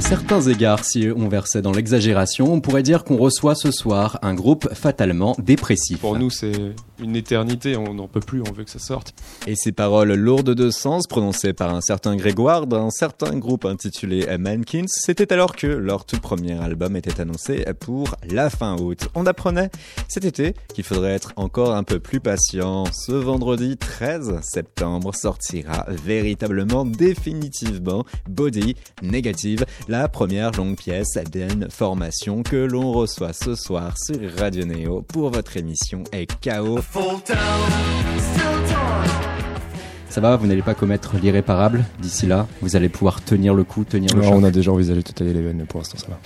À certains égards, si on versait dans l'exagération, on pourrait dire qu'on reçoit ce soir un groupe fatalement dépressif. Pour nous, c'est une éternité, on n'en peut plus, on veut que ça sorte. Et ces paroles lourdes de sens prononcées par un certain Grégoire d'un certain groupe intitulé Mankins, c'était alors que leur tout premier album était annoncé pour la fin août. On apprenait cet été qu'il faudrait être encore un peu plus patient. Ce vendredi 13 septembre sortira véritablement définitivement Body Negative, la première longue pièce d'une formation que l'on reçoit ce soir sur Radio Neo pour votre émission et Chaos. Ça va, vous n'allez pas commettre l'irréparable d'ici là. Vous allez pouvoir tenir le coup, tenir le Non, choc. on a déjà envisagé de te tailler les veines, pour l'instant ça va.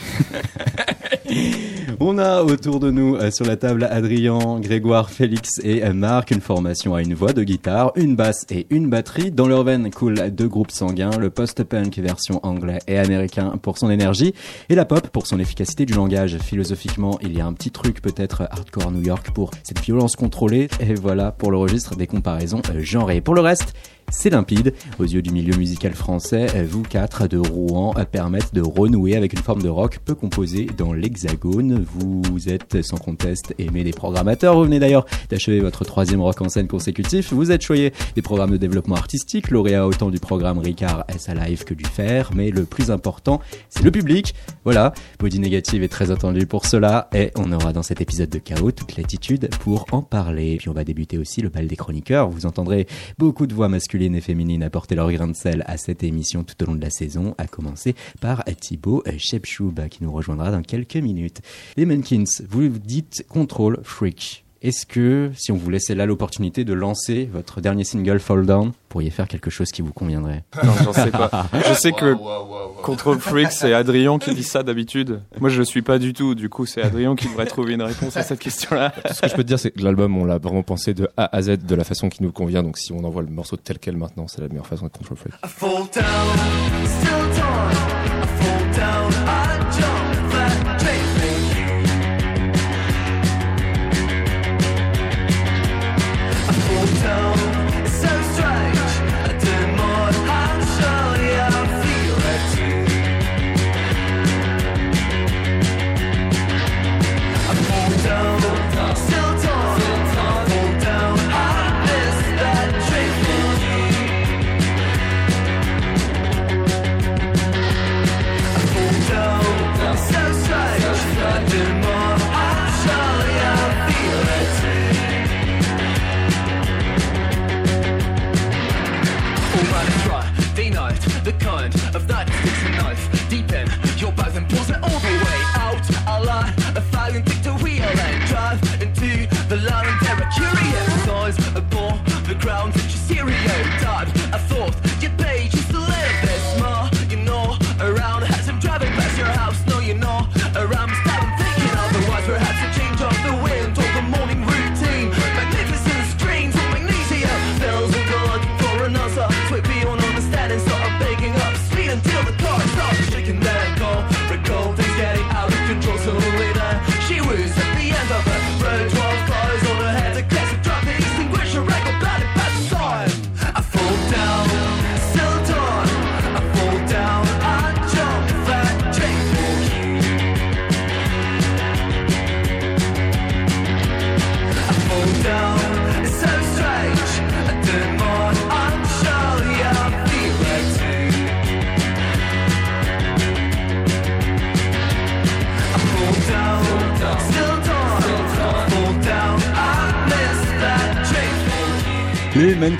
On a autour de nous euh, sur la table Adrien, Grégoire, Félix et euh, Marc, une formation à une voix de guitare, une basse et une batterie. Dans leur veine coulent deux groupes sanguins, le post-punk version anglais et américain pour son énergie et la pop pour son efficacité du langage. Philosophiquement, il y a un petit truc peut-être hardcore New York pour cette violence contrôlée et voilà pour le registre des comparaisons euh, genrées. Pour le reste, c'est limpide. Aux yeux du milieu musical français, vous quatre de Rouen permettent de renouer avec une forme de rock peu composée dans l'hexagone. Vous êtes sans conteste aimé des programmateurs. Vous venez d'ailleurs d'achever votre troisième rock en scène consécutif. Vous êtes choyé des programmes de développement artistique, lauréat autant du programme Ricard S Live que du Fer. Mais le plus important, c'est le public. Voilà, Body Négative est très attendu pour cela et on aura dans cet épisode de Chaos toute l'attitude pour en parler. Puis on va débuter aussi le bal des chroniqueurs. Vous entendrez beaucoup de voix masculines et féminines apporter leur grain de sel à cette émission tout au long de la saison, à commencer par Thibaut Shepchoub qui nous rejoindra dans quelques minutes. Les Mankins, vous dites Control Freak. Est-ce que, si on vous laissait là l'opportunité de lancer votre dernier single Fall Down, vous pourriez faire quelque chose qui vous conviendrait? Non, j'en sais pas. Je sais que Control Freak, c'est Adrien qui dit ça d'habitude. Moi, je le suis pas du tout. Du coup, c'est Adrien qui devrait trouver une réponse à cette question-là. Tout ce que je peux te dire, c'est que l'album, on l'a vraiment pensé de A à Z de la façon qui nous convient. Donc si on envoie le morceau tel quel maintenant, c'est la meilleure façon de Control Freak.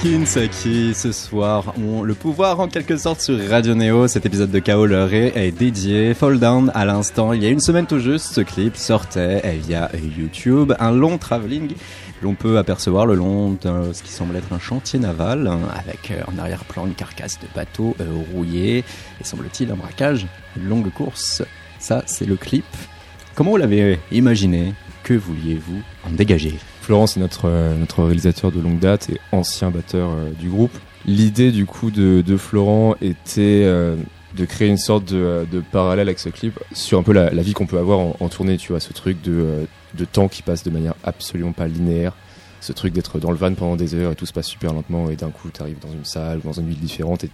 Mankins qui ce soir ont le pouvoir en quelque sorte sur Radio Neo. Cet épisode de Chaos leur est, est dédié. Fall Down à l'instant. Il y a une semaine tout juste, ce clip sortait eh, via YouTube. Un long travelling. L'on peut apercevoir le long de ce qui semble être un chantier naval hein, avec euh, en arrière-plan une carcasse de bateau euh, rouillé et semble-t-il un braquage, une longue course. Ça, c'est le clip. Comment vous l'avez imaginé? Que vouliez-vous en dégager? Florent, c'est notre, euh, notre réalisateur de longue date et ancien batteur euh, du groupe. L'idée du coup de, de Florent était euh, de créer une sorte de, de parallèle avec ce clip sur un peu la, vie qu'on peut avoir en, tournée, tu vois, ce truc de, de temps qui passe de manière absolument pas linéaire, ce truc d'être dans le van pendant des heures et tout se passe super lentement et d'un coup tu arrives dans une salle dans une ville différente et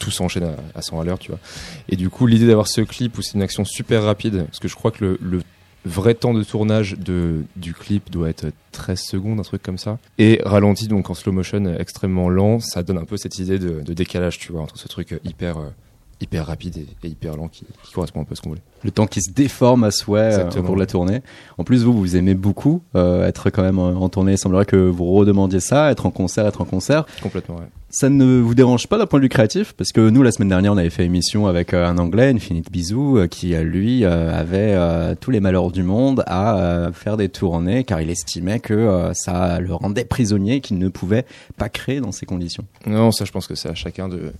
tout s'enchaîne à, à 100 à l'heure, tu vois. Et du coup, l'idée d'avoir ce clip où c'est une action super rapide, parce que je crois que le, le vrai temps de tournage de, du clip doit être 13 secondes, un truc comme ça. Et ralenti, donc en slow motion extrêmement lent, ça donne un peu cette idée de, de décalage, tu vois, entre ce truc hyper, euh, hyper rapide et, et hyper lent qui, qui correspond un peu à ce qu'on voulait. Le temps qui se déforme à souhait euh, pour la tournée. En plus, vous, vous aimez beaucoup euh, être quand même en tournée. Il semblerait que vous redemandiez ça, être en concert, être en concert. Complètement, ouais. Ça ne vous dérange pas d'un point de vue créatif? Parce que nous, la semaine dernière, on avait fait émission avec euh, un Anglais, Infinite Bisou, qui, lui, avait euh, tous les malheurs du monde à faire des tournées, car il estimait que ça le rendait prisonnier, qu'il ne pouvait pas créer dans ces conditions. Non, ça, je pense que c'est à chacun de,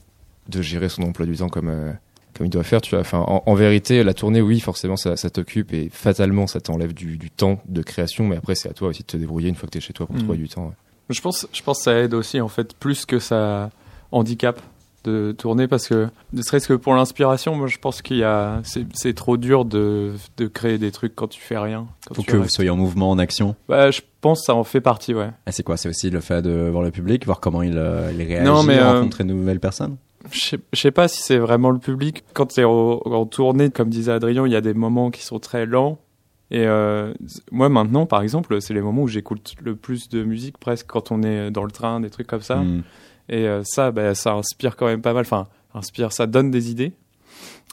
de gérer son emploi du temps comme, euh, comme il doit faire. Tu vois. Enfin, en, en vérité, la tournée, oui, forcément, ça, ça t'occupe et fatalement, ça t'enlève du, du temps de création. Mais après, c'est à toi aussi de te débrouiller une fois que t'es chez toi pour Mhm. trouver du temps. ouais. Je pense, je pense que ça aide aussi, en fait, plus que ça handicap de tourner parce que ne serait-ce que pour l'inspiration moi je pense qu'il y a c'est c'est trop dur de, de créer des trucs quand tu fais rien quand faut tu que vous soyez en mouvement, en action. bah, je pense que ça en fait partie ouais Et c'est quoi? C'est aussi le fait de voir le public, voir comment il, euh, il réagit, Non, mais, euh, rencontrer de nouvelles personnes? Je sais- pas si c'est vraiment le public. Quand es en tournée, comme disait Adrien, il y a des moments qui sont très lents. Et euh, moi maintenant, par exemple, c'est les moments où j'écoute le plus de musique presque quand on est dans le train, des trucs comme ça. Hmm. Et euh, ça, bah, ça inspire quand même pas mal. Enfin, inspire, ça donne des idées.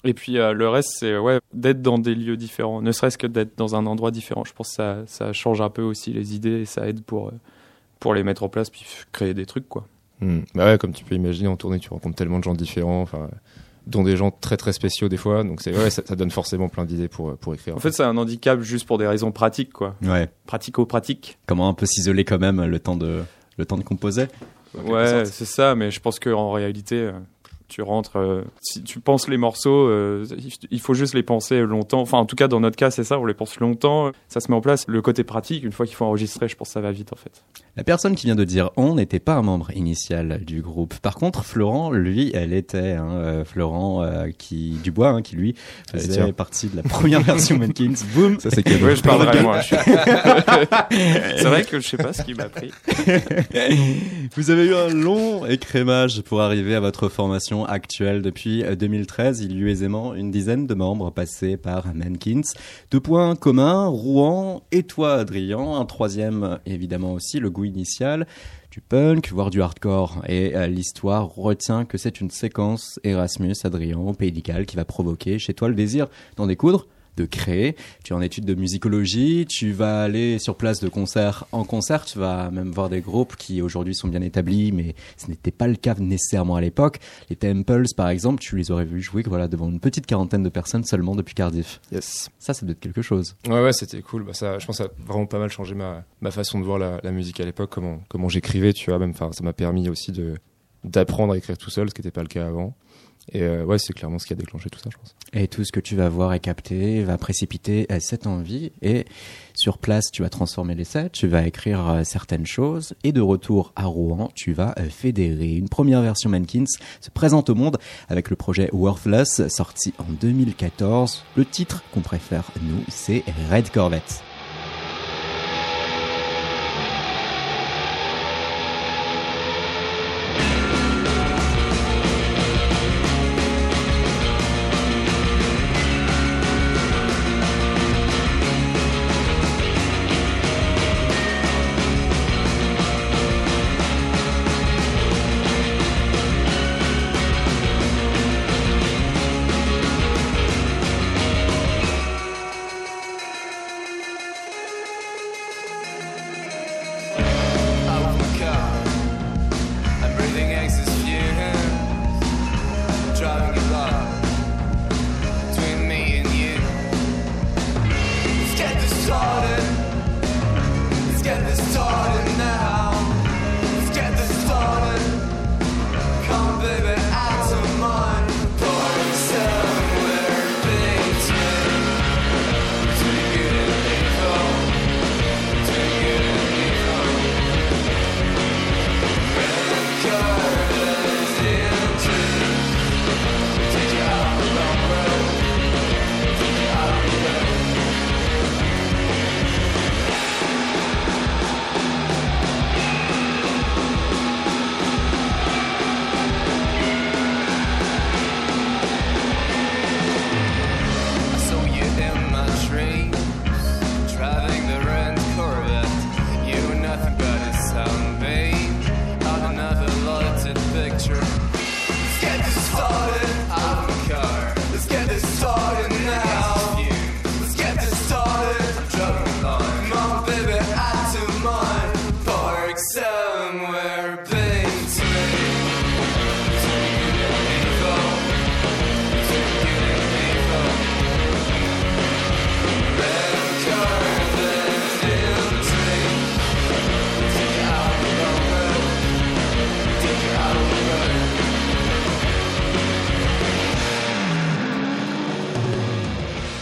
Et puis euh, le reste, c'est ouais, d'être dans des lieux différents, ne serait-ce que d'être dans un endroit différent. Je pense que ça, ça change un peu aussi les idées et ça aide pour, pour les mettre en place puis créer des trucs quoi. Hmm. Bah ouais, comme tu peux imaginer, en tournée, tu rencontres tellement de gens différents, enfin, dont des gens très très spéciaux des fois. Donc c'est ouais, ça, ça donne forcément plein d'idées pour pour écrire. En fait, c'est un handicap juste pour des raisons pratiques quoi. Ouais. Pratico-pratiques. Comment un peu s'isoler quand même le temps de, le temps de composer? Ouais, c'est ça, mais je pense qu'en réalité, euh, tu rentres, euh, si tu penses les morceaux, euh, il- faut juste les penser longtemps. Enfin, en tout cas, dans notre cas, c'est ça, on les pense longtemps, ça se met en place. Le côté pratique, une fois qu'il faut enregistrer, je pense que ça va vite en fait. La personne qui vient de dire on n'était pas un membre initial du groupe. Par contre, Florent, lui, elle était. Hein, euh, Florent euh, qui Dubois, hein, qui lui faisait partie de la première version Mankins. Boom. Ça c'est cadeau. Ouais, je parlerai moi. suis- c'est vrai que je sais pas ce qui m'a pris. Vous avez eu un long écrémage pour arriver à votre formation actuelle. Depuis euh, 2013, il y eut aisément une dizaine de membres passés par Mankins. Deux points communs, Rouen et toi, Adrien. Un troisième, euh, évidemment aussi, le goût initial du punk, voire du hardcore. Et euh, l'histoire retient que c'est une séquence Erasmus, Adrien, Pays qui va provoquer chez toi le désir d'en découdre de créer. Tu es en études de musicologie, tu vas aller sur place de concert en concert, tu vas même voir des groupes qui aujourd'hui sont bien établis, mais ce n'était pas le cas nécessairement à l'époque. Les Temples, par exemple, tu les aurais vus jouer voilà, devant une petite quarantaine de personnes seulement depuis Cardiff. Yes. Ça, ça doit être quelque chose. Ouais, ouais, c'était cool. Bah, ça, je pense que ça a vraiment pas mal changé ma, ma façon de voir la, la musique à l'époque, comment, comment j'écrivais, tu vois. Même, enfin, ça m'a permis aussi de d'apprendre à écrire tout seul, ce qui n'était pas le cas avant. Et euh, ouais, c'est clairement ce qui a déclenché tout ça, je pense. Et tout ce que tu vas voir et capter va précipiter euh, cette envie. Et sur place, tu vas transformer les sets, tu vas écrire euh, certaines choses. Et de retour à Rouen, tu vas euh, fédérer. Une première version Mankins se présente au monde avec le projet Worthless, sorti en 2014. Le titre qu'on préfère, nous, c'est Red Corvette.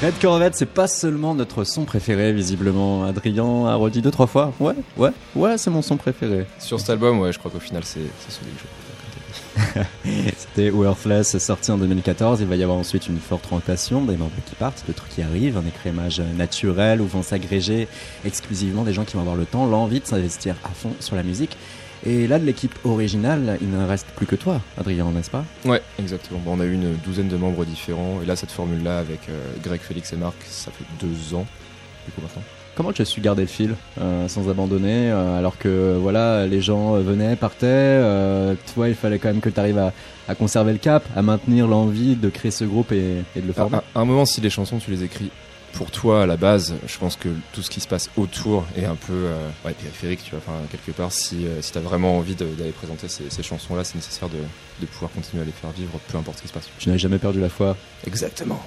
Red Corvette, c'est pas seulement notre son préféré, visiblement. Adrien a redit deux, trois fois. Ouais, ouais, ouais, c'est mon son préféré. Sur cet album, ouais, je crois qu'au final, c'est celui que je. C'était Worthless, sorti en 2014. Il va y avoir ensuite une forte rotation des membres qui partent, trucs qui arrivent, un écrémage naturel où vont s'agréger exclusivement des gens qui vont avoir le temps, l'envie de s'investir à fond sur la musique. Et là, de l'équipe originale, il ne reste plus que toi, Adrien, n'est-ce pas? Ouais, exactement. Bon, on a eu une douzaine de membres différents. Et là, cette formule-là, avec euh, Greg, Félix et Marc, ça fait deux ans, du coup, maintenant. Comment tu as su garder le fil euh, sans abandonner euh, alors que voilà les gens venaient partaient toi il fallait quand même que tu arrives à, à conserver le cap à maintenir l'envie de créer ce groupe et, et de le former? À- à un moment, si les chansons, tu les écris pour toi à la base, je pense que tout ce qui se passe autour est un peu euh, ouais, périphérique, tu vois. Enfin, quelque part, si, euh, si t'as vraiment envie d'aller présenter ces, ces chansons-là, c'est nécessaire de, de pouvoir continuer à les faire vivre, peu importe ce qui se passe. tu n'as jamais perdu la foi Exactement.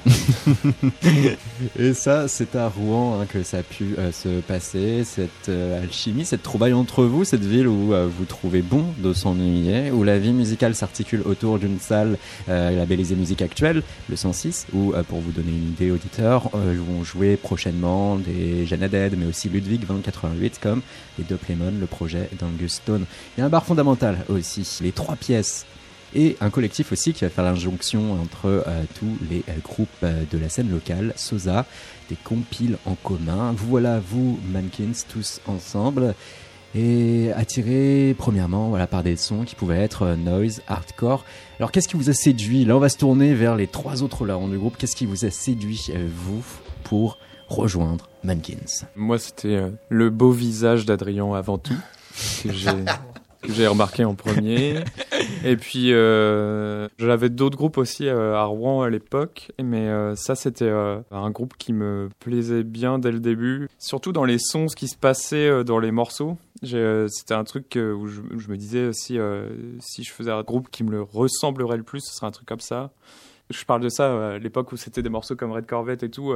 Et ça, c'est à Rouen hein, que ça a pu euh, se passer, cette alchimie, cette trouvaille entre vous, cette ville où vous trouvez bon de s'ennuyer, où la vie musicale s'articule autour d'une salle labellisée musique actuelle, le 106, où, pour vous donner une idée, auditeurs, euh, jouer prochainement des Jeanne Dead, mais aussi Ludwig 2088, comme les Dopplemon, le projet d'Angus Stone. Il y a un bar fondamental aussi, les trois pièces et un collectif aussi qui va faire l'injonction entre euh, tous les euh, groupes euh, de la scène locale, Sosa, des compiles en commun. Vous voilà, vous, Mankins, tous ensemble, et attirés premièrement voilà, par des sons qui pouvaient être noise, hardcore. Alors qu'est-ce qui vous a séduit? Là, on va se tourner vers les trois autres larrons du groupe. Qu'est-ce qui vous a séduit, vous, pour rejoindre Mankins Moi, c'était euh, le beau visage d'Adrien avant tout, que j'ai remarqué en premier. Et puis, euh, j'avais d'autres groupes aussi euh, à Rouen à l'époque, mais euh, ça, c'était euh, un groupe qui me plaisait bien dès le début, surtout dans les sons, ce qui se passait euh, dans les morceaux. C'était un truc où je, où je me disais si, euh, si je faisais un groupe qui me le ressemblerait le plus, ce serait un truc comme ça. Je parle de ça euh, à l'époque où c'était des morceaux comme Red Corvette et tout.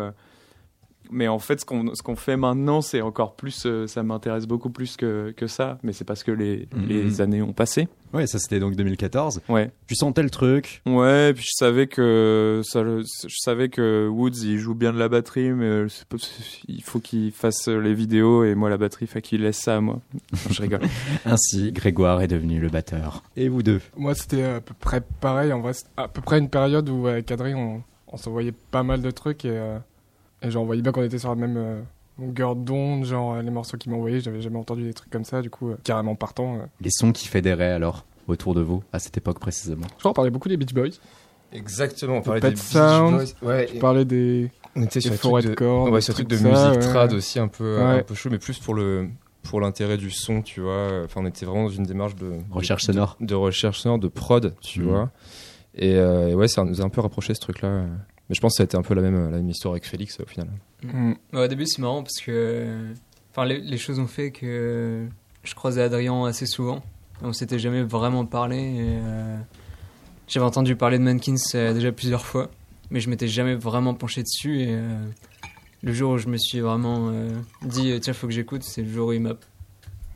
Euh, mais en fait, ce qu'on fait maintenant, c'est encore plus. euh, ça m'intéresse beaucoup plus que, que ça. Mais c'est parce que les, Mhm. les années ont passé. Ouais, ça c'était donc 2014. Ouais. Tu sentais le truc? Ouais. Puis je savais que ça, je savais que Woods il joue bien de la batterie, mais pas- il faut qu'il fasse les vidéos et moi la batterie, fait qu'il laisse ça à moi. Non, je rigole. Ainsi, Grégoire est devenu le batteur. Et vous deux? Moi, c'était à peu près pareil. En vrai, c'est à peu près une période où, avec Adrien, on, on s'envoyait pas mal de trucs et, euh, et genre, on voyait bien qu'on était sur la même euh, longueur d'onde. Genre, euh, les morceaux qu'il m'envoyait, j'avais jamais entendu des trucs comme ça. Du coup, euh, carrément partant. euh. Les sons qui fédéraient alors autour de vous à cette époque précisément? Je crois qu'on parlait beaucoup des Beach Boys. Exactement. On parlait parlait Pet des Beach Sound. Boys. Ouais. Je parlais des, On était des sur les forêts de de, cordes. ouais, des sur trucs trucs de ça, musique ouais. trad aussi un peu, Ouais. un peu chaud, mais plus pour le pour l'intérêt du son, tu vois. Enfin, on était vraiment dans une démarche de Recherche de- sonore. de, recherche sonore, de prod, tu Mhm. vois. Et, euh, et ouais, ça nous a un peu rapproché ce truc-là. Mais je pense que ça a été un peu la même la même histoire avec Félix au final. Mm. Ouais, au début, c'est marrant parce que. Enfin, les, les choses ont fait que je croisais Adrien assez souvent. On s'était jamais vraiment parlé. et, euh, J'avais entendu parler de Mankins euh, déjà plusieurs fois, mais je m'étais jamais vraiment penché dessus. Et euh, le jour où je me suis vraiment euh, dit, tiens, faut que j'écoute, c'est le jour où il m'a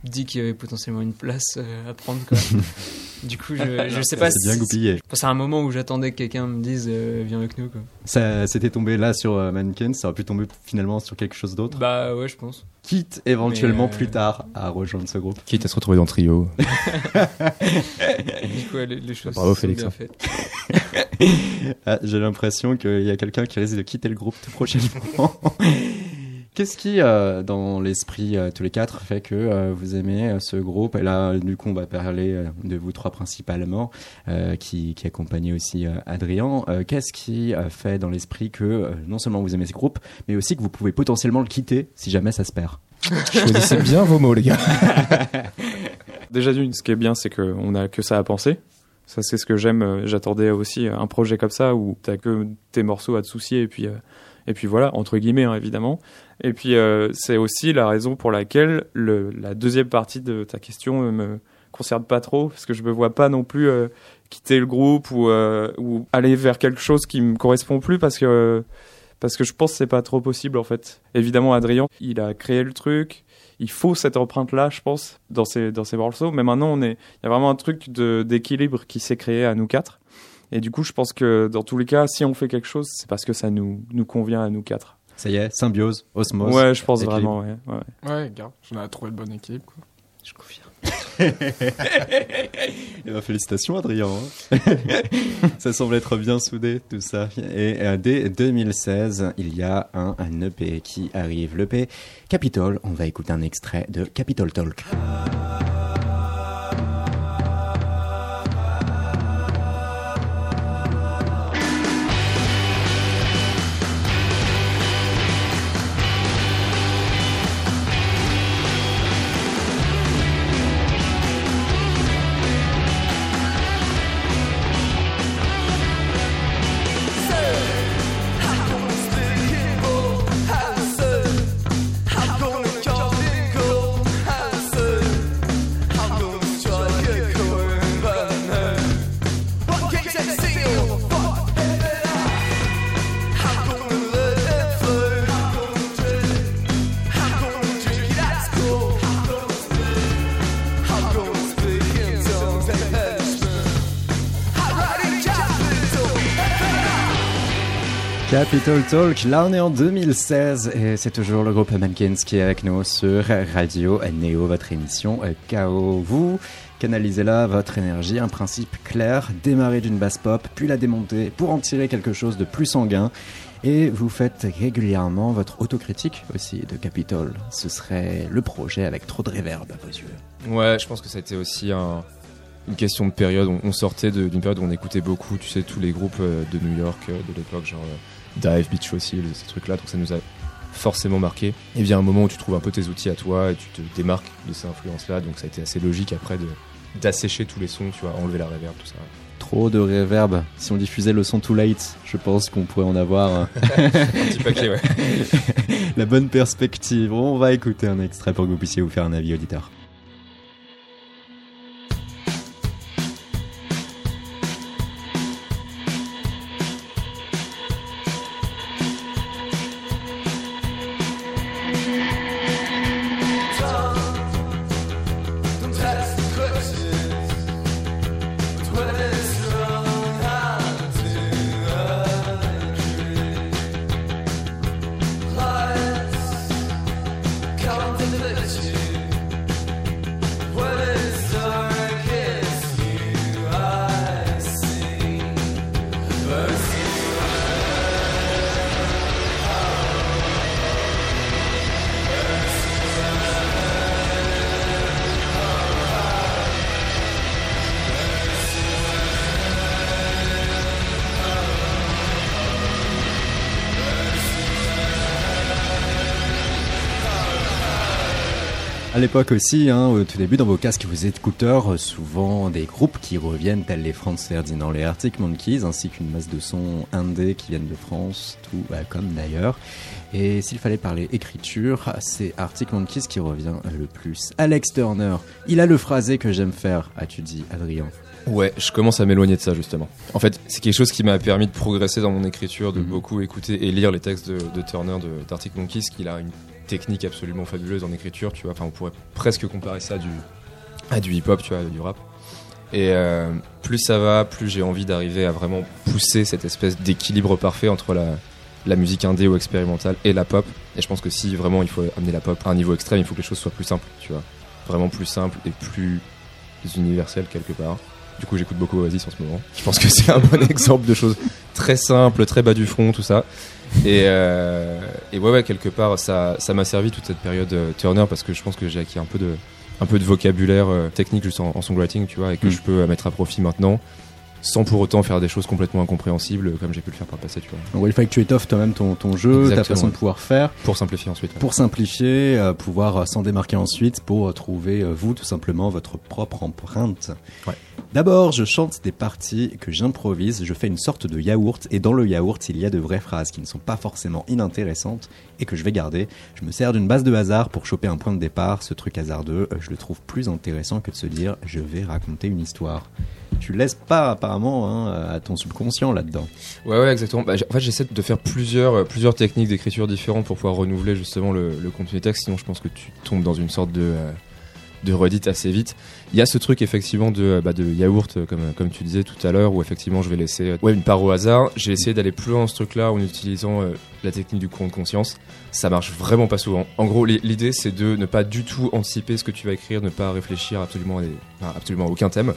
dit qu'il y avait potentiellement une place euh, à prendre. Quoi. du coup, je, je sais pas C'est bien goupillé. C'est un moment où j'attendais que quelqu'un me dise, euh, viens avec nous. Quoi. Ça c'était tombé là sur euh, Mannequin, ça aurait pu tomber finalement sur quelque chose d'autre. Bah ouais, je pense. Quitte éventuellement euh, plus tard à rejoindre ce groupe. Quitte à se retrouver dans le trio. Du coup, ouais, les, les choses Bravo, sont Félix, bien hein. faites. Ah, J'ai l'impression qu'il y a quelqu'un qui risque de quitter le groupe tout prochainement. Qu'est-ce qui, euh, dans l'esprit euh, tous les quatre, fait que euh, vous aimez euh, ce groupe? Et là, du coup, on va parler euh, de vous trois principalement, euh, qui, qui accompagnez aussi euh, Adrien. Euh, Qu'est-ce qui euh, fait dans l'esprit que euh, non seulement vous aimez ce groupe, mais aussi que vous pouvez potentiellement le quitter si jamais ça se perd? Choisissez bien vos mots, les gars. Déjà d'une, ce qui est bien, c'est qu'on a que ça à penser. Ça, c'est ce que j'aime. J'attendais aussi un projet comme ça où t'as que tes morceaux à te soucier et puis euh, et puis voilà entre guillemets hein, évidemment. Et puis euh, c'est aussi la raison pour laquelle le, la deuxième partie de ta question euh, me concerne pas trop parce que je me vois pas non plus euh, quitter le groupe ou euh, ou aller vers quelque chose qui me correspond plus parce que parce que je pense que c'est pas trop possible en fait. Évidemment Adrien, il a créé le truc, il faut cette empreinte là, je pense, dans ces dans ces morceaux. Mais maintenant, on est, il y a vraiment un truc de d'équilibre qui s'est créé à nous quatre. Et du coup, je pense que dans tous les cas, si on fait quelque chose, c'est parce que ça nous, nous convient à nous quatre. Ça y est, symbiose, osmose. Ouais, je pense équilibre. vraiment, ouais. ouais. Ouais, gars, j'en ai trouvé de bonne équipe. Quoi. Je confirme. Eh ben, félicitations Adrien. hein. ça semble être bien soudé tout ça. Et euh, dès 2016, il y a un, un EP qui arrive. L'EP Capitol. On va écouter un extrait de Capitol Talk. Capitol Talk, là on est en 2016 et c'est toujours le groupe Mankins qui est avec nous sur Radio Néo, votre émission euh, KO. Vous canalisez là votre énergie, un principe clair, démarrer d'une basse pop, puis la démonter pour en tirer quelque chose de plus sanguin. Et vous faites régulièrement votre autocritique aussi de Capitol. Ce serait le projet avec trop de réverb à vos yeux. Ouais, je pense que ça a été aussi un- une question de période. On, sortait d'une période où on écoutait beaucoup, tu sais, tous les groupes euh, de New York euh, de l'époque, genre Dive, Beach Fossil, ces trucs-là. Donc ça nous a forcément marqué. Et vient un moment où tu trouves un peu tes outils à toi et tu te démarques de ces influences-là. Donc ça a été assez logique après de d'assécher tous les sons, tu vois, enlever la reverb, tout ça. Trop de réverb. Si on diffusait le son too late, je pense qu'on pourrait en avoir euh, Un petit paquet, ouais. la bonne perspective. On va écouter un extrait pour que vous puissiez vous faire un avis auditeur. À l'époque aussi, hein, au tout début, dans vos casques et vos écouteurs, euh, souvent des groupes qui reviennent, tels les Franz Ferdinand, les Arctic Monkeys, ainsi qu'une masse de sons indés qui viennent de France, tout bah, comme d'ailleurs. Et s'il fallait parler écriture, c'est Arctic Monkeys qui revient le plus. Alex Turner, il a le phrasé que j'aime faire, as-tu dit, Adrien? Ouais, je commence à m'éloigner de ça justement. En fait, c'est quelque chose qui m'a permis de progresser dans mon écriture, de Mhm. beaucoup écouter et lire les textes de, de Turner, d'Arctic Monkeys, qu'il a une technique absolument fabuleuse en écriture, tu vois. Enfin, on pourrait presque comparer ça à du, hip-hop, tu vois, du rap. Et euh, plus ça va, plus j'ai envie d'arriver à vraiment pousser cette espèce d'équilibre parfait entre la, la musique indé ou expérimentale et la pop. Et je pense que si vraiment il faut amener la pop à un niveau extrême, il faut que les choses soient plus simples, tu vois. Vraiment plus simples et plus universelles quelque part. Du coup, j'écoute beaucoup Oasis en ce moment. Je pense que c'est un bon exemple de choses très simples, très bas du front, tout ça. Et, euh, et ouais, ouais, quelque part, ça, ça m'a servi toute cette période euh, Turner parce que je pense que j'ai acquis un peu de, un peu de vocabulaire euh, technique juste en, en songwriting, tu vois, et que Mm. je peux euh, mettre à profit maintenant, sans pour autant faire des choses complètement incompréhensibles comme j'ai pu le faire par le passé, tu vois. Donc, il fallait que tu étoffes toi-même ton, ton jeu, ta façon de pouvoir faire. Pour simplifier ensuite. ouais. pour simplifier, euh, pouvoir euh, s'en démarquer ensuite, pour euh, trouver, euh, vous, tout simplement, votre propre empreinte. Ouais. D'abord, je chante des parties que j'improvise, je fais une sorte de yaourt, et dans le yaourt, il y a de vraies phrases qui ne sont pas forcément inintéressantes, et que je vais garder. Je me sers d'une base de hasard pour choper un point de départ, ce truc hasardeux, euh, je le trouve plus intéressant que de se dire, je vais raconter une histoire. Tu laisses pas, apparemment, hein, à ton subconscient là-dedans. Ouais, ouais, exactement. Bah, en fait, j'essaie de faire plusieurs, euh, plusieurs techniques d'écriture différentes pour pouvoir renouveler justement le, le contenu texte. Sinon, je pense que tu tombes dans une sorte de, euh, de redite assez vite. Il y a ce truc effectivement de, bah, de yaourt, euh, comme, comme tu disais tout à l'heure, où effectivement je vais laisser ouais, une part au hasard. J'ai essayé d'aller plus loin dans ce truc-là en utilisant euh, la technique du courant de conscience. Ça marche vraiment pas souvent. En gros, l'idée c'est de ne pas du tout anticiper ce que tu vas écrire, ne pas réfléchir absolument à, des, enfin, absolument à aucun thème.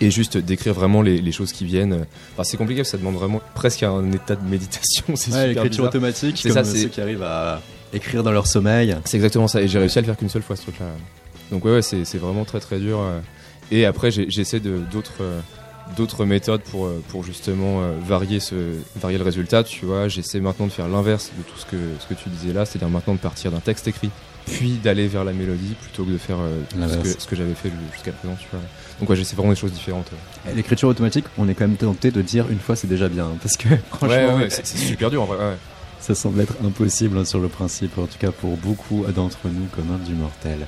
Et juste d'écrire vraiment les, les, choses qui viennent. Enfin, c'est compliqué, ça demande vraiment presque un état de méditation. C'est ouais, l'écriture automatique, c'est ça, c'est ceux qui arrivent à écrire dans leur sommeil. C'est exactement ça. Et j'ai réussi à le faire qu'une seule fois ce truc-là. Donc ouais, ouais c'est vraiment très très dur. euh. Et après, j'essaie d'autres euh, d'autres méthodes pour euh, pour justement varier ce varier le résultat. Tu vois, j'essaie maintenant de faire l'inverse de tout ce que ce que tu disais là, c'est-à-dire maintenant de partir d'un texte écrit, puis d'aller vers la mélodie plutôt que de faire ce que ce que j'avais fait jusqu'à présent. Tu vois. Donc ouais, j'essaie vraiment des choses différentes. ouais. L'écriture automatique, on est quand même tenté de dire une fois c'est déjà bien. Parce que franchement, Ouais, c'est super dur en vrai. ça semble être impossible hein, sur le principe, en tout cas pour beaucoup d'entre nous communs du mortel.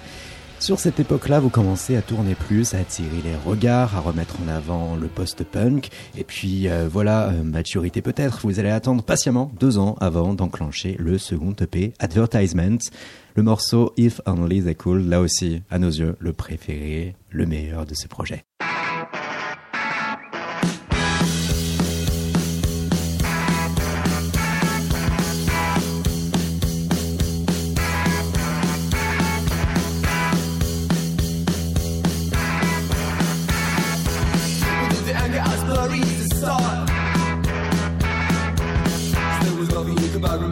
Sur cette époque-là, vous commencez à tourner plus, à attirer les regards, à remettre en avant le post-punk, et puis euh, voilà, euh, maturité peut-être, vous allez attendre patiemment deux ans avant d'enclencher le second EP, Advertisement, le morceau If Only They Could, là aussi, à nos yeux, le préféré, le meilleur de ce projet. about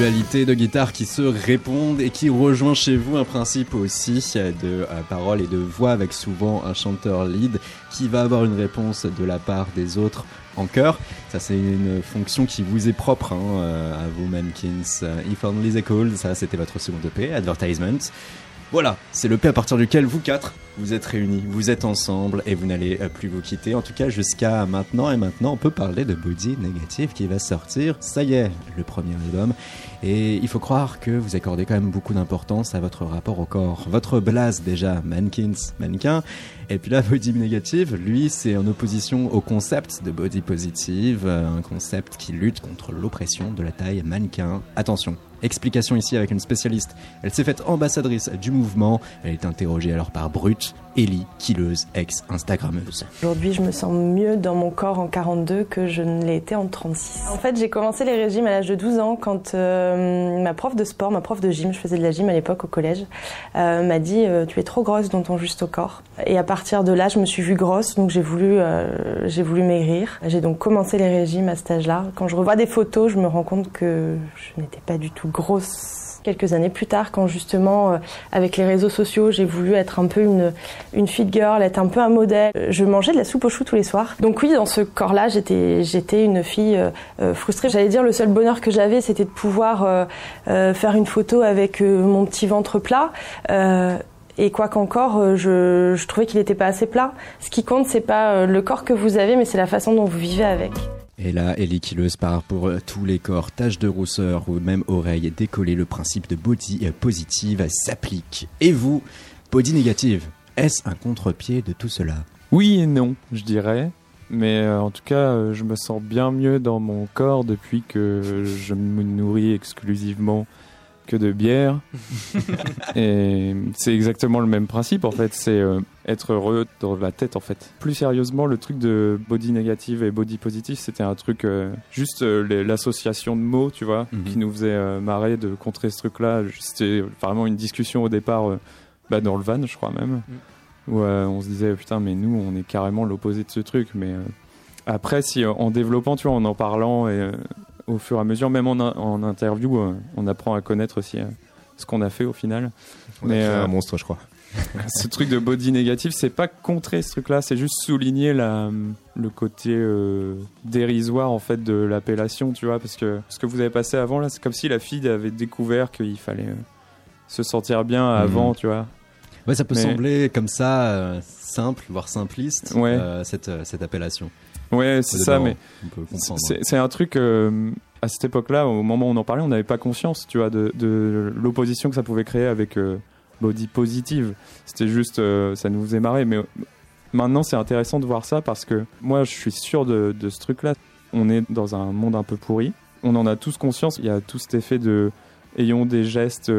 de guitare qui se répondent et qui rejoint chez vous un principe aussi de euh, parole et de voix avec souvent un chanteur lead qui va avoir une réponse de la part des autres en chœur. Ça c'est une fonction qui vous est propre hein, euh, à vous Mankins. Euh, If Only They Could, ça c'était votre second EP, Advertisement. Voilà, c'est le P à partir duquel vous quatre, vous êtes réunis, vous êtes ensemble et vous n'allez euh, plus vous quitter. En tout cas, jusqu'à maintenant. Et maintenant, on peut parler de Body Negative qui va sortir. Ça y est, le premier album. Et il faut croire que vous accordez quand même beaucoup d'importance à votre rapport au corps. Votre blase déjà, Mankins, mannequin. Et puis là, Body Negative, lui, c'est en opposition au concept de Body Positive, euh, un concept qui lutte contre l'oppression de la taille mannequin. Attention, explication ici avec une spécialiste. Elle s'est faite ambassadrice du mouvement. Elle est interrogée alors par Brut, Ellie, killeuse, ex-instagrammeuse. Aujourd'hui, je me sens mieux dans mon corps en 42 que je ne l'ai été en 36. En fait, j'ai commencé les régimes à l'âge de 12 ans quand euh, ma prof de sport, ma prof de gym, je faisais de la gym à l'époque au collège, euh, m'a dit tu es trop grosse dans ton juste au corps. Et à partir de là, je me suis vue grosse, donc j'ai voulu, euh, voulu maigrir. J'ai donc commencé les régimes à cet âge-là. Quand je revois des photos, je me rends compte que je n'étais pas du tout grosse. Quelques années plus tard, quand justement, euh, avec les réseaux sociaux, j'ai voulu être un peu une, une fit girl, être un peu un modèle. Euh, Je mangeais de la soupe aux choux tous les soirs. Donc oui, dans ce corps-là, j'étais, une fille frustrée. J'allais dire, le seul bonheur que j'avais, c'était de pouvoir faire une photo avec mon petit ventre plat. Et quoi qu'encore, euh, je, je trouvais qu'il n'était pas assez plat. Ce qui compte, c'est pas euh, le corps que vous avez, mais c'est la façon dont vous vivez avec. Et là, Ellie Killeuse part pour euh, tous les corps, taches de rousseur ou même oreilles décollées, le principe de body positive s'applique. Et vous, body négative, est-ce un contre-pied de tout cela? Oui et non, je dirais. Mais euh, en tout cas, euh, je me sens bien mieux dans mon corps depuis que je me nourris exclusivement que de bière. et c'est exactement le même principe en fait, c'est euh, être heureux dans la tête en fait. Plus sérieusement, le truc de body négative et body positif, c'était un truc euh, juste euh, l'association de mots, tu vois, Mhm. qui nous faisait marrer de contrer ce truc-là. C'était vraiment une discussion au départ, bah, dans le van, je crois même, où euh, on se disait putain, mais nous, on est carrément l'opposé de ce truc. Mais après, si en développant, tu vois, en en parlant et au fur et à mesure, même en, en interview, euh, on apprend à connaître aussi euh, ce qu'on a fait au final. On a Mais, créé euh, un monstre, je crois. ce truc de body négatif, c'est pas contrer ce truc-là, c'est juste souligner la, le côté euh, dérisoire en fait de l'appellation, tu vois, parce que ce que vous avez passé avant là, c'est comme si la fille avait découvert qu'il fallait euh, se sentir bien avant, tu vois. Ouais, ça peut Mais- sembler comme ça euh, simple, voire simpliste, Ouais. euh, cette, euh, cette appellation. Ouais, c'est ça, mais comprendre. c'est un truc. euh, à cette époque-là, au moment où on en parlait, on n'avait pas conscience, tu vois, de, de l'opposition que ça pouvait créer avec euh, body positive. C'était juste, euh, ça nous faisait marrer. Mais euh, maintenant, c'est intéressant de voir ça parce que moi, je suis sûr de, de ce truc-là. On est dans un monde un peu pourri. On en a tous conscience. Il y a tout cet effet de ayons des gestes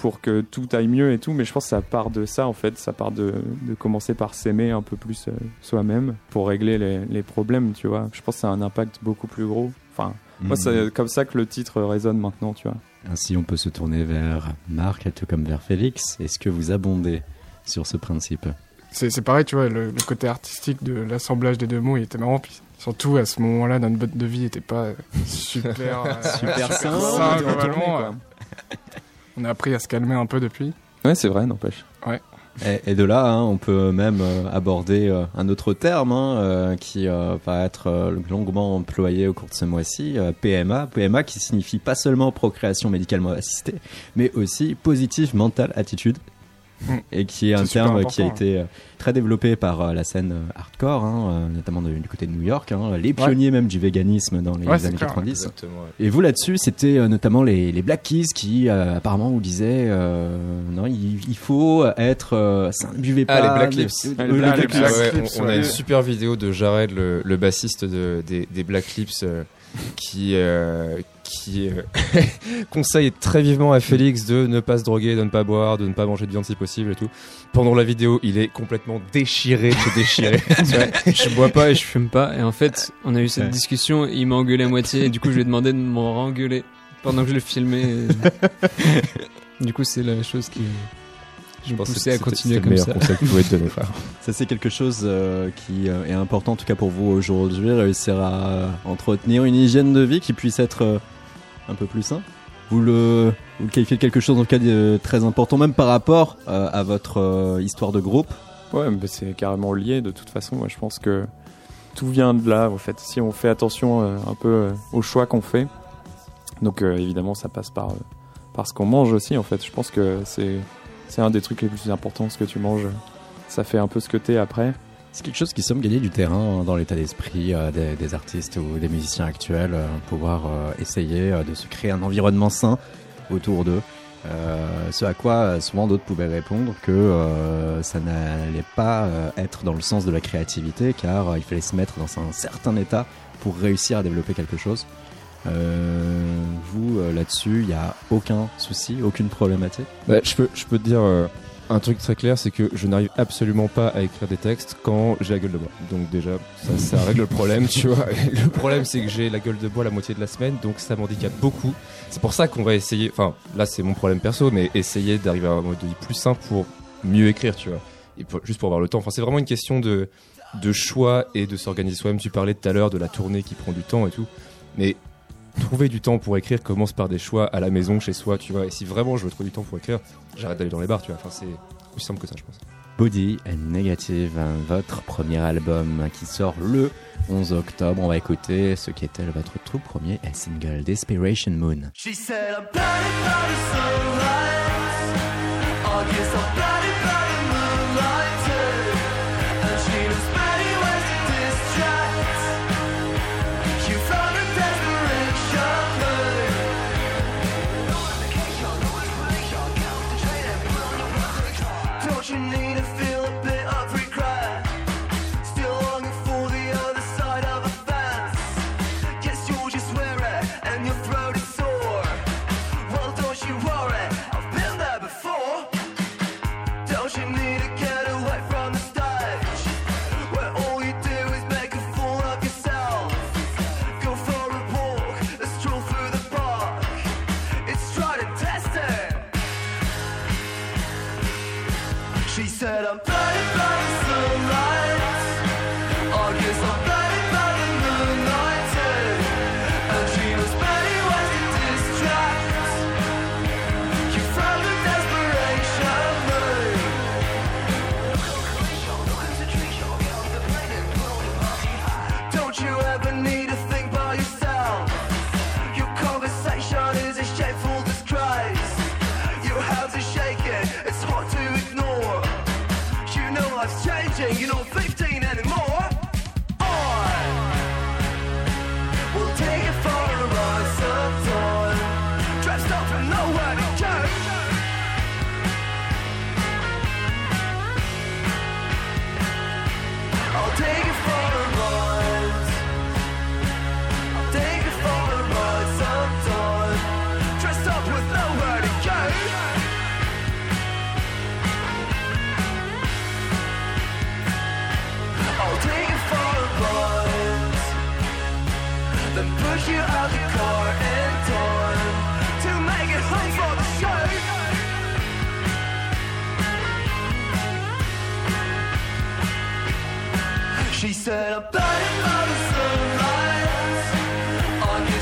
pour que tout aille mieux et tout. Mais je pense que ça part de ça, en fait. Ça part de, de commencer par s'aimer un peu plus euh, soi-même pour régler les, les problèmes, tu vois. Je pense que ça a un impact beaucoup plus gros. Enfin, moi, Mhm. c'est comme ça que le titre résonne maintenant, tu vois. Ainsi, on peut se tourner vers Marc, tout comme vers Félix. Est-ce que vous abondez sur ce principe? C'est c'est pareil, tu vois, le, le côté artistique de l'assemblage des deux mots, il était marrant. Puis surtout, à ce moment-là, notre mode de vie était pas euh, super, euh, Super sain, sain, on On a appris à se calmer un peu depuis. Ouais, c'est vrai, n'empêche. Et, et de là, hein, on peut même euh, aborder euh, un autre terme hein, euh, qui euh, va être euh, longuement employé au cours de ce mois-ci, euh, PMA. PMA qui signifie pas seulement procréation médicalement assistée, mais aussi positive mental attitude. Et qui est un terme qui a été euh, très développé par euh, la scène euh, hardcore, hein, notamment de- du côté de New York, hein, les pionniers même du véganisme dans les Ouais, années clair, 90. Exactement. ouais. Et vous là-dessus, c'était notamment les, les Black Keys qui euh, apparemment vous disaient euh, non, il, il faut être, euh, buvez Ah, pas. les Black mais- Lips. Ah, les euh, Black Lips, Ah on, on a une super vidéo de Jared, le, le bassiste de, des, des Black Lips, euh, qui, euh, qui euh, conseille très vivement à Félix de ne pas se droguer, de ne pas boire, de ne pas manger de viande si possible et tout. Pendant la vidéo, il est complètement déchiré, se déchirer. je bois pas et je fume pas. Et en fait, on a eu cette Ouais. discussion. Il m'a engueulé à moitié. Et du coup, je lui ai demandé de m'en rengueuler pendant que je le filmais. et- du coup, c'est la chose qui je que poussait à continuer comme ça. conseil que vous pouvez te donner, frère. Ça c'est quelque chose euh, qui euh, est important en tout cas pour vous aujourd'hui, réussir à euh, entretenir une hygiène de vie qui puisse être euh, un peu plus sain. Vous le, vous le qualifiez de quelque chose en tout cas de très important même par rapport euh, à votre euh, histoire de groupe. Ouais, mais c'est carrément lié de toute façon. Moi, je pense que tout vient de là, en fait. Si on fait attention euh, un peu euh, aux choix qu'on fait, donc euh, évidemment, ça passe par, euh, par ce qu'on mange aussi, en fait. Je pense que c'est c'est un des trucs les plus importants, ce que tu manges. Ça fait un peu ce que t'es après. C'est quelque chose qui semble gagner du terrain hein, dans l'état d'esprit euh, des, artistes ou des musiciens actuels, euh, pouvoir euh, essayer de se créer un environnement sain autour d'eux. Ce à quoi souvent d'autres pouvaient répondre que ça n'allait pas être dans le sens de la créativité car il fallait se mettre dans un certain état pour réussir à développer quelque chose. Euh, vous euh, là-dessus, il n'y a aucun souci, aucune problématique? Bah, je, peux, je peux te dire euh, un truc très clair, c'est que je n'arrive absolument pas à écrire des textes quand j'ai la gueule de bois. Donc déjà, ça, règle le problème, tu vois. Le problème, c'est que j'ai la gueule de bois la moitié de la semaine, donc ça m'handicape beaucoup. C'est pour ça qu'on va essayer, enfin là c'est mon problème perso, mais essayer d'arriver à un mode de vie plus simple pour mieux écrire, tu vois. Et juste pour avoir le temps. Enfin, c'est vraiment une question de, de choix et de s'organiser soi-même. Tu parlais tout à l'heure de la tournée qui prend du temps et tout. Mais trouver du temps pour écrire commence par des choix à la maison, chez soi, tu vois. Et si vraiment je veux trouver du temps pour écrire, j'arrête d'aller dans les bars, tu vois. Enfin, c'est aussi simple que ça, je pense. Body and Negative, hein, votre premier album qui sort le 11 octobre. On va écouter ce qui était votre tout premier single, Desperation Moon. She said, I'm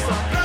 suck.